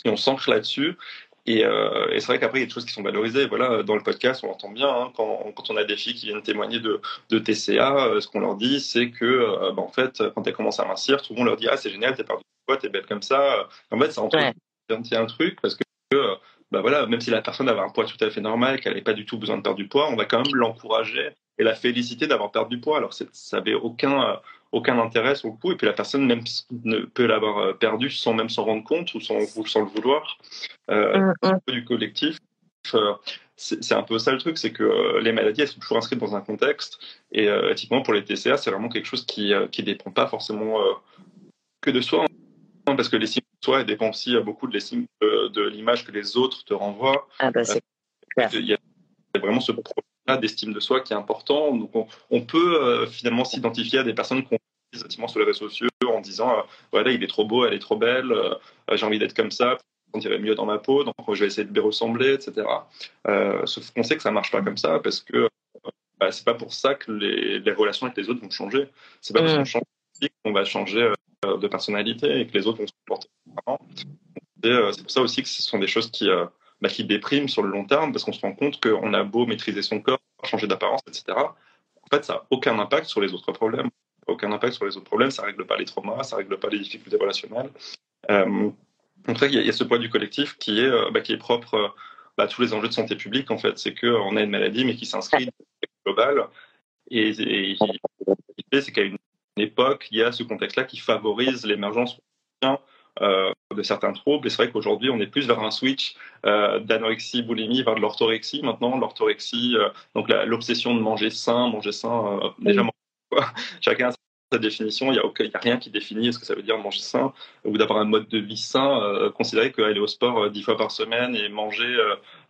Et on s'ancre là-dessus. Et, euh, et c'est vrai qu'après, il y a des choses qui sont valorisées. Voilà, dans le podcast, on entend bien, hein, quand, quand, on a des filles qui viennent témoigner de, de TCA, euh, ce qu'on leur dit, c'est que, euh, bah, en fait, quand elles commencent à mincir, tout le monde leur dit Ah, c'est génial, t'es perdu de poids, t'es belle comme ça. En fait, ça entre ouais. un truc parce que, bah, voilà, même si la personne avait un poids tout à fait normal, qu'elle n'avait pas du tout besoin de perdre du poids, on va quand même l'encourager et la féliciter d'avoir perdu du poids. Alors, ça n'avait aucun aucun intérêt sur le coup, et puis la personne même ne peut l'avoir euh, perdu sans même s'en rendre compte ou sans, sans le vouloir. Euh, mm, mm. Du collectif, euh, c'est un peu ça le truc, c'est que euh, les maladies, elles sont toujours inscrites dans un contexte, et euh, typiquement pour les TCA, c'est vraiment quelque chose qui ne dépend pas forcément que de soi, hein, parce que l'estime de soi, elle dépend aussi beaucoup de l'estime de, de l'image que les autres te renvoient. Ah bah il y a vraiment ce d'estime de soi qui est important. Donc on, peut euh, finalement s'identifier à des personnes qu'on effectivement sur les réseaux sociaux en disant euh, voilà il est trop beau, elle est trop belle, euh, j'ai envie d'être comme ça, on dirait mieux dans ma peau, donc je vais essayer de lui ressembler, etc. sauf qu'on sait que ça marche pas comme ça parce que bah, c'est pas pour ça que les, les, relations avec les autres vont changer. C'est pas parce qu'on change qu'on va changer de personnalité et que les autres vont se comporter différemment. C'est pour ça aussi que ce sont des choses qui bah, qui déprime sur le long terme parce qu'on se rend compte qu'on a beau maîtriser son corps, changer d'apparence, etc. En fait, ça n'a aucun impact sur les autres problèmes. Aucun impact sur les autres problèmes, ça ne règle pas les traumas, ça ne règle pas les difficultés relationnelles. Euh, donc, il y, a ce poids du collectif qui est, euh, bah, qui est propre euh, bah, à tous les enjeux de santé publique, en fait. C'est qu'on a une maladie, mais qui s'inscrit dans global. Et, et, et c'est qu'à une époque, il y a ce contexte-là qui favorise l'émergence de certains troubles. Et c'est vrai qu'aujourd'hui, on est plus vers un switch euh, d'anorexie, boulimie vers de l'orthorexie. Maintenant, l'orthorexie, donc l'obsession de manger sain, manger sain, euh, chacun a sa définition. Il n'y a, a, rien qui définit ce que ça veut dire manger sain ou d'avoir un mode de vie sain. considérer qu'aller au sport dix fois par semaine et manger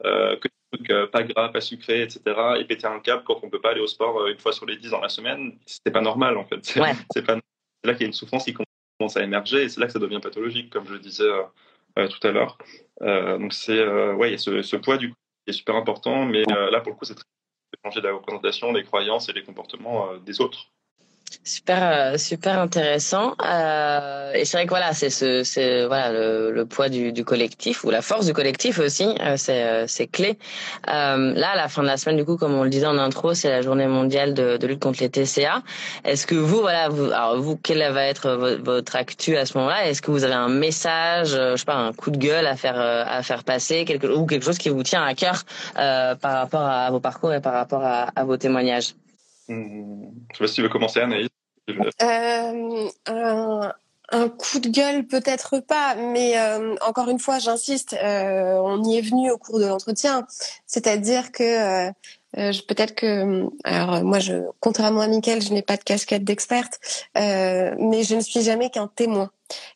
que trucs euh, pas gras, pas sucrés, etc. Et péter un câble quand on peut pas aller au sport euh, une fois sur les dix dans la semaine, c'était pas normal en fait. C'est pas là qu'il y a une souffrance qui commence à émerger et c'est là que ça devient pathologique, comme je le disais tout à l'heure. donc c'est ouais, il y a ce, ce, poids du coup qui est super important, mais là pour le coup c'est très changer la représentation, les croyances et les comportements des autres. Super, euh, super intéressant. Euh, et c'est vrai que voilà, c'est ce, c'est voilà le, le poids du, du, collectif ou la force du collectif aussi, euh, c'est euh, c'est clé. Euh, là, à la fin de la semaine, du coup, comme on le disait en intro, c'est la journée mondiale de, de, lutte contre les TCA. Est-ce que vous, voilà, vous, alors vous, quelle va être votre, actu à ce moment-là? Est-ce que vous avez un message, je sais pas, un coup de gueule à faire à faire passer, quelque ou quelque chose qui vous tient à cœur par rapport à vos parcours et par rapport à, vos témoignages? Je sais pas si tu veux commencer, Anaïs. Euh, un, coup de gueule, peut-être pas, mais euh, encore une fois, j'insiste, euh, on y est venu au cours de l'entretien. C'est-à-dire que peut-être que, alors moi, je, contrairement à Mickaël, je n'ai pas de casquette d'experte, mais je ne suis jamais qu'un témoin.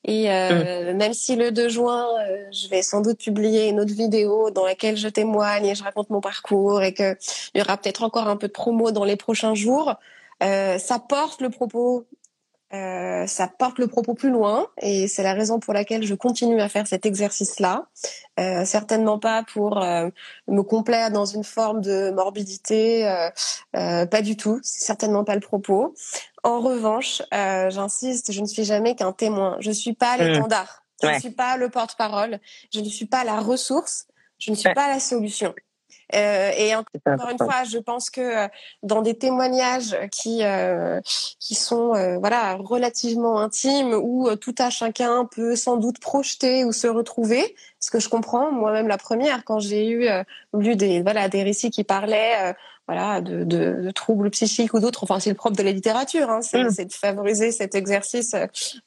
Et euh, mmh. même si le 2 juin, je vais sans doute publier une autre vidéo dans laquelle je témoigne et je raconte mon parcours et qu'il y aura peut-être encore un peu de promo dans les prochains jours, ça porte le propos euh, ça porte le propos plus loin et c'est la raison pour laquelle je continue à faire cet exercice-là. Euh, certainement pas pour euh, me complaire dans une forme de morbidité, euh, pas du tout. C'est certainement pas le propos. En revanche, j'insiste, je ne suis jamais qu'un témoin. Je suis pas mmh. l'étendard. Je ne suis pas le porte-parole. Je ne suis pas la ressource. Je ne suis pas la solution. Euh, et encore une fois, je pense que euh, dans des témoignages qui euh, qui sont voilà relativement intimes où tout à chacun peut sans doute projeter ou se retrouver, ce que je comprends moi-même la première quand j'ai eu lu des voilà des récits qui parlaient voilà de, de, de, troubles psychiques ou d'autres. Enfin, c'est le propre de la littérature, hein, c'est mmh. de favoriser cet exercice,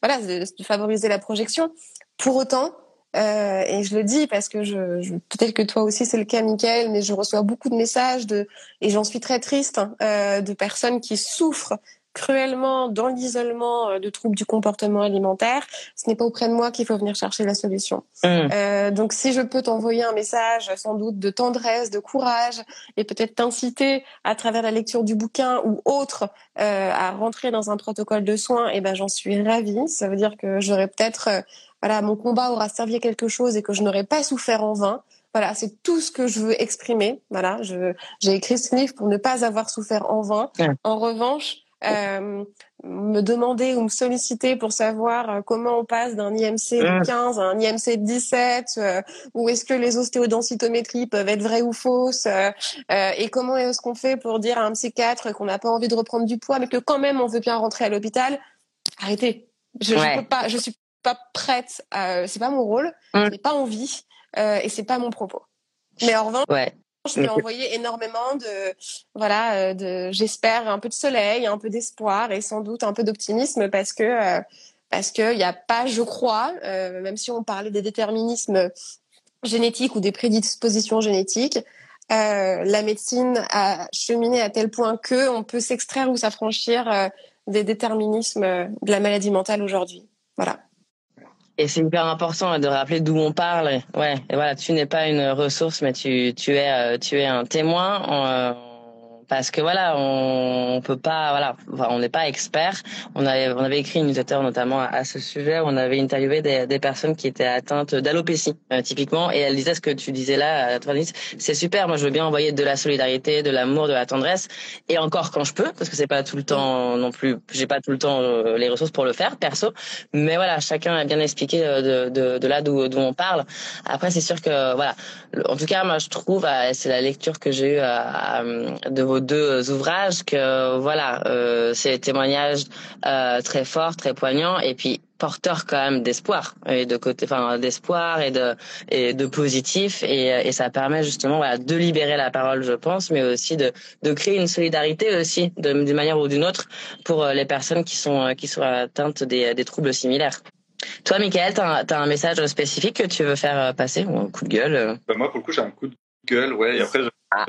voilà, de, de favoriser la projection. Pour autant, euh, et je le dis parce que je, je peut-être que toi aussi c'est le cas, Michael, mais je reçois beaucoup de messages de et j'en suis très triste hein, euh, de personnes qui souffrent cruellement dans l'isolement euh, de troubles du comportement alimentaire. Ce n'est pas auprès de moi qu'il faut venir chercher la solution. Mmh. Euh, donc si je peux t'envoyer un message sans doute de tendresse, de courage et peut-être t'inciter à travers la lecture du bouquin ou autre euh, à rentrer dans un protocole de soins, et eh ben j'en suis ravie. Ça veut dire que j'aurais peut-être euh, voilà, mon combat aura servi à quelque chose et que je n'aurais pas souffert en vain. Voilà, c'est tout ce que je veux exprimer. Voilà, j'ai écrit ce livre pour ne pas avoir souffert en vain. En revanche, euh, me demander ou me solliciter pour savoir euh, comment on passe d'un IMC de 15 à un IMC de 17, euh, ou est-ce que les ostéodensitométries peuvent être vraies ou fausses, euh, et comment est-ce qu'on fait pour dire à un psychiatre qu'on n'a pas envie de reprendre du poids, mais que quand même on veut bien rentrer à l'hôpital. Arrêtez. Je, je peux pas, je suis pas prête. c'est pas mon rôle. Mm. J'ai pas envie euh, et c'est pas mon propos. Mais en revanche, ouais. je lui ai envoyé énormément de voilà euh, de j'espère un peu de soleil, un peu d'espoir et sans doute un peu d'optimisme parce que euh, parce que il y a pas, je crois, euh, même si on parlait des déterminismes génétiques ou des prédispositions génétiques. la médecine a cheminé à tel point que on peut s'extraire ou s'affranchir des déterminismes de la maladie mentale aujourd'hui. Voilà. Et c'est hyper important de rappeler d'où on parle. Ouais, et voilà, tu n'es pas une ressource, mais tu, tu es, euh, tu es un témoin. Parce que voilà, on, on peut pas, voilà, on n'est pas expert. On avait, on avait écrit une newsletter notamment à, ce sujet. On avait interviewé des, des personnes qui étaient atteintes d'alopécie euh, typiquement, et elles disaient ce que tu disais là, c'est super. Moi, je veux bien envoyer de la solidarité, de l'amour, de la tendresse, et encore quand je peux, parce que c'est pas tout le temps non plus. J'ai pas tout le temps euh, les ressources pour le faire, perso. Mais voilà, chacun a bien expliqué euh, de, de, de là d'où on parle. Après, c'est sûr que voilà, en tout cas, moi, je trouve, c'est la lecture que j'ai eue de vos deux ouvrages que voilà, euh, c'est des témoignages euh, très forts, très poignants et puis porteurs quand même d'espoir et de côté, enfin d'espoir et de et de positif et, et ça permet justement voilà de libérer la parole, je pense, mais aussi de de créer une solidarité aussi d'une manière ou d'une autre pour euh, les personnes qui sont qui sont atteintes des, des troubles similaires. Toi, Michael, tu as, un message spécifique que tu veux faire passer ou un coup de gueule bah, Moi, pour le coup, j'ai un coup de gueule, ouais. Et après, ah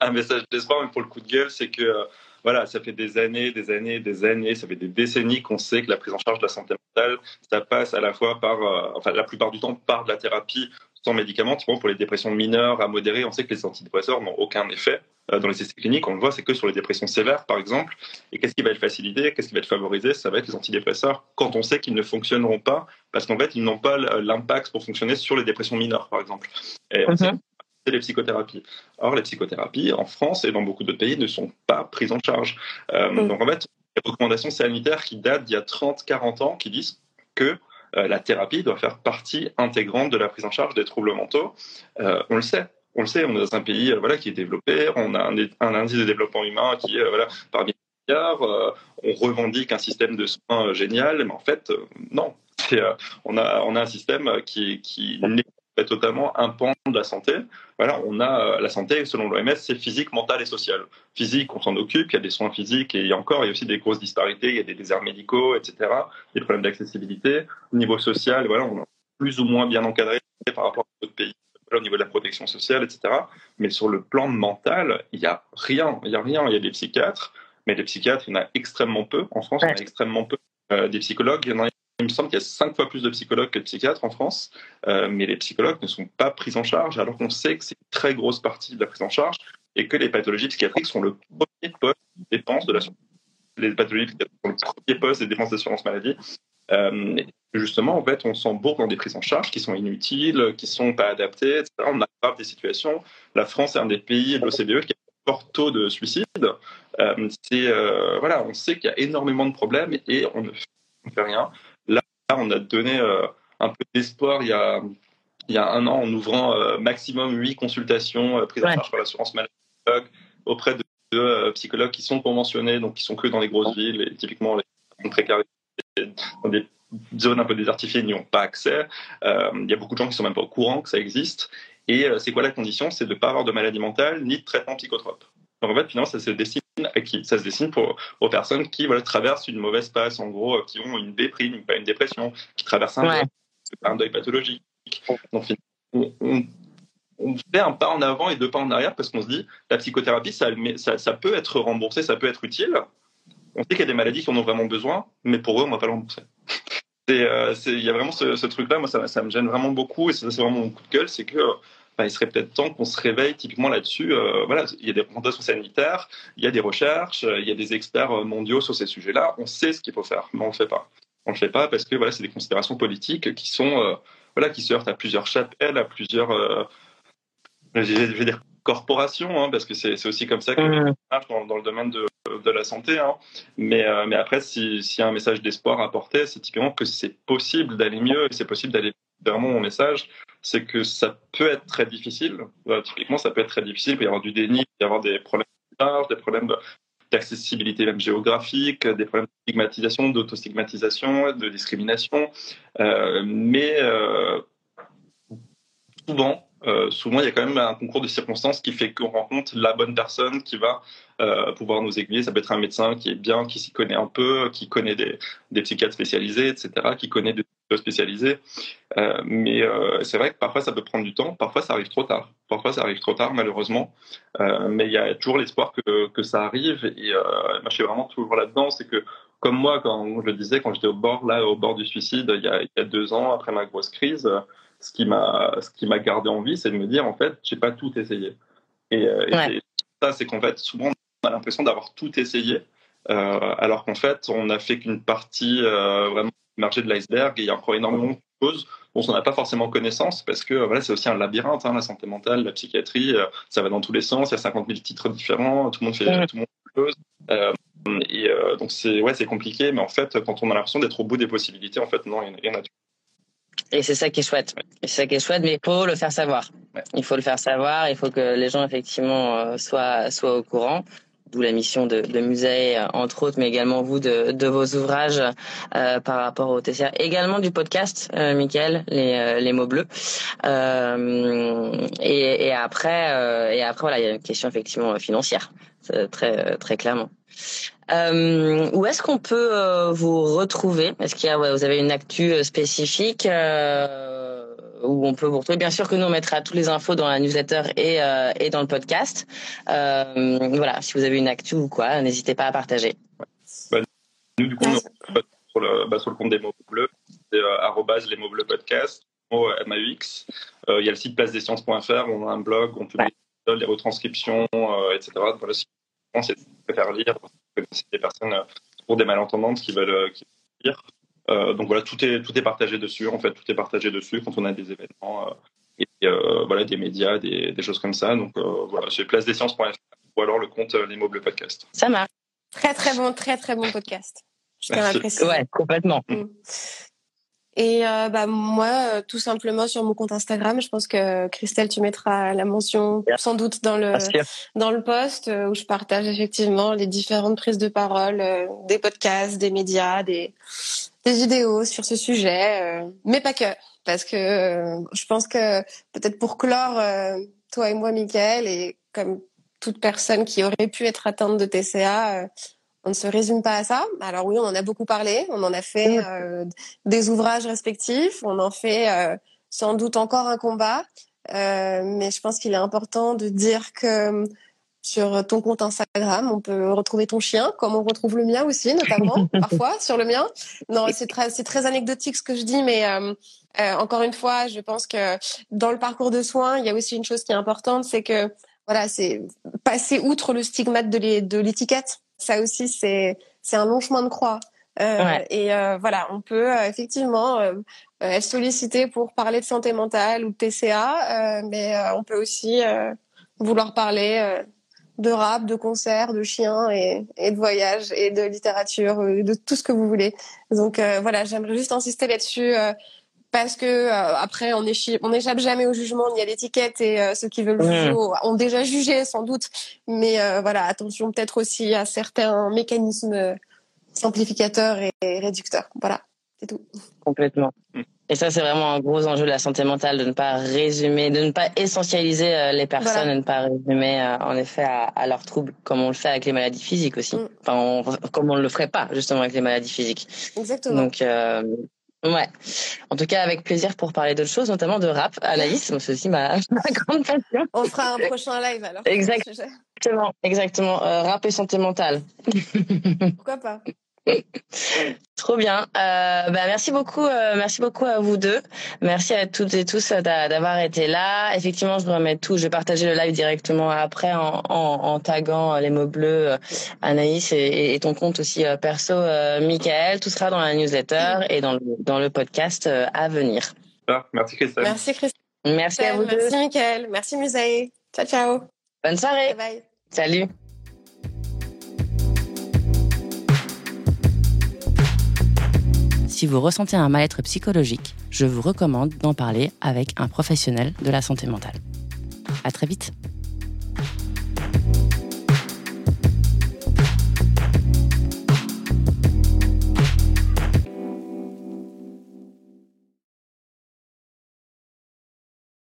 un message d'espoir, mais pour le coup de gueule, c'est que euh, voilà, ça fait des années, des années, des années, ça fait des décennies qu'on sait que la prise en charge de la santé mentale, ça passe à la fois par, euh, enfin la plupart du temps par de la thérapie, sans médicaments, pour les dépressions mineures à modérées, on sait que les antidépresseurs n'ont aucun effet. Dans les essais cliniques, on le voit, c'est que sur les dépressions sévères, par exemple. Et qu'est-ce qui va être facilité? Qu'est-ce qui va être favorisé? Ça va être les antidépresseurs quand on sait qu'ils ne fonctionneront pas, parce qu'en fait, ils n'ont pas l'impact pour fonctionner sur les dépressions mineures, par exemple. Mhm. C'est les psychothérapies. Or, les psychothérapies, en France et dans beaucoup d'autres pays, ne sont pas prises en charge. Mhm. Donc, en fait, des recommandations sanitaires qui datent d'il y a 30-40 ans qui disent que euh, la thérapie doit faire partie intégrante de la prise en charge des troubles mentaux. Euh, on le sait. On le sait, on est dans un pays euh, voilà, qui est développé, on a un, un indice de développement humain qui est voilà, parmi les meilleurs, on revendique un système de soins génial, mais en fait, non. on, a, on a un système qui, qui n'est totalement un pan de la santé. Voilà, on a euh, la santé, selon l'OMS, c'est physique, mentale et sociale. Physique, on s'en occupe, il y a des soins physiques et il y a encore, il y a aussi des grosses disparités, il y a des déserts médicaux, etc., des problèmes d'accessibilité. Au niveau social, voilà, on est plus ou moins bien encadré par rapport à d'autres pays au niveau de la protection sociale, etc. Mais sur le plan mental, il n'y a rien. Il y a rien. Il y a des psychiatres, mais des psychiatres, il y en a extrêmement peu. En France, il y en a extrêmement peu. Euh, des psychologues, il y en a il me semble qu'il y a cinq fois plus de psychologues que de psychiatres en France, euh, mais les psychologues ne sont pas pris en charge, alors qu'on sait que c'est une très grosse partie de la prise en charge et que les pathologies psychiatriques sont le premier poste de dépense de l'assurance. Les pathologies psychiatriques sont le premier poste des dépenses d'assurance maladie. Euh, justement, en fait, on s'embourbe dans des prises en charge qui sont inutiles, qui ne sont pas adaptées, etc. On aggrave des situations. La France est un des pays de l'OCDE qui a un fort taux de suicide. Euh, voilà, on sait qu'il y a énormément de problèmes et on ne fait rien on a donné euh, un peu d'espoir il y a, il y a un an en ouvrant euh, maximum huit consultations euh, prises en charge par l'assurance maladie auprès de, psychologues qui sont conventionnés, donc qui sont que dans les grosses villes, et typiquement les précaires dans des zones un peu désertifiées n'y ont pas accès. il y a beaucoup de gens qui sont même pas au courant que ça existe. Et c'est quoi la condition? C'est de ne pas avoir de maladie mentale ni de traitement psychotrope. Donc en fait, finalement, ça se destine à qui Ça se destine pour aux personnes qui voilà, traversent une mauvaise passe, en gros, euh, qui ont une déprime, pas une dépression, qui traversent un, deuil, un deuil pathologique. Donc on, on, fait un pas en avant et deux pas en arrière parce qu'on se dit la psychothérapie, ça, ça, ça, peut être remboursé, ça peut être utile. On sait qu'il y a des maladies qui en ont vraiment besoin, mais pour eux, on ne va pas le rembourser. Euh, il y a vraiment ce, ce truc-là, moi, ça, ça, me gêne vraiment beaucoup et c'est vraiment mon coup de gueule, c'est que il serait peut-être temps qu'on se réveille typiquement là-dessus. Euh, voilà, il y a des recommandations sanitaires, il y a des recherches, euh, il y a des experts euh, mondiaux sur ces sujets-là. On sait ce qu'il faut faire, mais on ne le fait pas. On le fait pas parce que voilà, c'est des considérations politiques qui sont voilà, qui se heurtent à plusieurs chapelles, à plusieurs, je vais dire corporations, hein, parce que c'est aussi comme ça que mmh. marche dans, dans, le domaine de, de la santé. Hein. Mais, mais après, s'il y a un message d'espoir à apporter, c'est typiquement que c'est possible d'aller mieux et c'est possible d'aller vraiment mon message, c'est que ça peut être très difficile. Typiquement, ça peut être très difficile. Il peut y avoir du déni, il peut y avoir des problèmes de des problèmes d'accessibilité même géographique, des problèmes de stigmatisation, d'autostigmatisation, de discrimination. Euh, mais euh, souvent, euh, souvent, il y a quand même un concours de circonstances qui fait qu'on rencontre la bonne personne qui va pouvoir nous aiguiller. Ça peut être un médecin qui est bien, qui s'y connaît un peu, qui connaît des, des psychiatres spécialisés, etc., qui connaît des spécialisés. Euh, mais euh, c'est vrai que parfois, ça peut prendre du temps. Parfois, ça arrive trop tard. Parfois, ça arrive trop tard, malheureusement. Euh, mais il y a toujours l'espoir que, que ça arrive. Et moi, je suis vraiment toujours là-dedans. C'est que, comme moi, quand je le disais, quand j'étais au bord, là, au bord du suicide, il y a, il y a deux ans, après ma grosse crise, ce qui m'a ce qui m'a gardé en vie, c'est de me dire en fait, j'ai pas tout essayé. Et, euh, ça, c'est qu'en fait, souvent on a l'impression d'avoir tout essayé, euh, alors qu'en fait, on n'a fait qu'une partie euh, vraiment marché de l'iceberg et il y a encore énormément de choses dont on n'a pas forcément connaissance parce que voilà, c'est aussi un labyrinthe, hein, la santé mentale, la psychiatrie, ça va dans tous les sens, il y a 50 000 titres différents, tout le monde fait, tout le monde fait choses. et donc c'est ouais, c'est compliqué, mais en fait, quand on a l'impression d'être au bout des possibilités, en fait, non, il y en a et c'est ça qui est chouette. C'est ça qui est chouette, mais il faut le faire savoir. Il faut le faire savoir. Il faut que les gens effectivement euh, soient soient au courant. D'où la mission de, de musée, euh, entre autres, mais également vous de, de vos ouvrages euh, par rapport au TCR, également du podcast, euh, Michael, les, euh, les mots bleus. Euh, et, et, après, et après, voilà, il y a une question effectivement financière, très très clairement. Euh, où est-ce qu'on peut euh, vous retrouver? Est-ce qu'il y a, ouais, vous avez une actu euh, spécifique euh, où on peut vous retrouver Bien sûr que nous on mettra toutes les infos dans la newsletter et, euh, et dans le podcast. voilà, si vous avez une actu ou quoi, n'hésitez pas à partager. Bah, nous du coup, on sur, le, bah, sur le compte des mots bleus, c'est les mots bleus podcast. MAUX. il y a le site place des sciences.fr, on a un blog, on publie les retranscriptions, etc. Voilà, si vous préférez lire, des personnes pour des malentendantes qui veulent, qui veulent lire. Euh, donc voilà, tout est, tout est partagé dessus. En fait, tout est partagé dessus quand on a des événements euh, et euh, voilà, des médias, des, des, choses comme ça. Donc voilà, c'est placedesciences.fr ou alors le compte Les Mots Podcast. Ça marche. Très très bon, très très bon podcast. Je tiens à Ouais, complètement. Mm. Et euh, bah, moi, tout simplement sur mon compte Instagram, je pense que Christelle, tu mettras la mention sans doute dans le dans le post où je partage effectivement les différentes prises de parole, des podcasts, des médias, des des vidéos sur ce sujet, mais pas que, parce que je pense que peut-être pour clore, toi et moi, Michael, et comme toute personne qui aurait pu être atteinte de TCA, on ne se résume pas à ça. Alors oui, on en a beaucoup parlé, on en a fait euh, des ouvrages respectifs, on en fait euh, sans doute encore un combat, euh, mais je pense qu'il est important de dire que sur ton compte Instagram, on peut retrouver ton chien, comme on retrouve le mien aussi, notamment parfois sur le mien. Non, c'est très, c'est très anecdotique ce que je dis, mais encore une fois, je pense que dans le parcours de soins, il y a aussi une chose qui est importante, c'est que voilà, c'est passer outre le stigmate de l'étiquette ça aussi, c'est c'est un long chemin de croix. Euh, Et euh, voilà, on peut euh, effectivement euh, être sollicité pour parler de santé mentale ou de TCA, mais on peut aussi vouloir parler de rap, de concerts, de chiens et, et de voyages et de littérature, de tout ce que vous voulez. Donc voilà, j'aimerais juste insister là-dessus parce que euh, après on on n'échappe jamais au jugement ni à l'étiquette et euh, ceux qui veulent juger ont déjà jugé sans doute. Mais euh, voilà attention peut-être aussi à certains mécanismes simplificateurs et réducteurs. Voilà c'est tout. Complètement et ça c'est vraiment un gros enjeu de la santé mentale de ne pas résumer de ne pas essentialiser les personnes de ne pas résumer en effet à, leurs troubles comme on le fait avec les maladies physiques aussi mm. enfin comme on ne le ferait pas justement avec les maladies physiques exactement donc Ouais. En tout cas, avec plaisir pour parler d'autres choses, notamment de rap. Alaïs, c'est aussi ma, ma grande passion. On fera un prochain live alors. Exactement, exactement. Euh, rap et santé mentale. Pourquoi pas Trop bien. Euh, bah, merci beaucoup, euh, merci beaucoup à vous deux. Merci à toutes et tous d'avoir été là. Effectivement, je vais remettre tout. Je vais partager le live directement après en, en, en taguant les mots bleus, euh, Anaïs et, et ton compte aussi euh, perso, euh, Michael. Tout sera dans la newsletter et dans le, dans le podcast à venir. merci Christelle. Merci Christelle. Merci à vous deux. Merci Michael. Merci Musaï. Ciao ciao. Bonne soirée. Bye. bye. Salut. Si vous ressentez un mal-être psychologique, je vous recommande d'en parler avec un professionnel de la santé mentale. À très vite!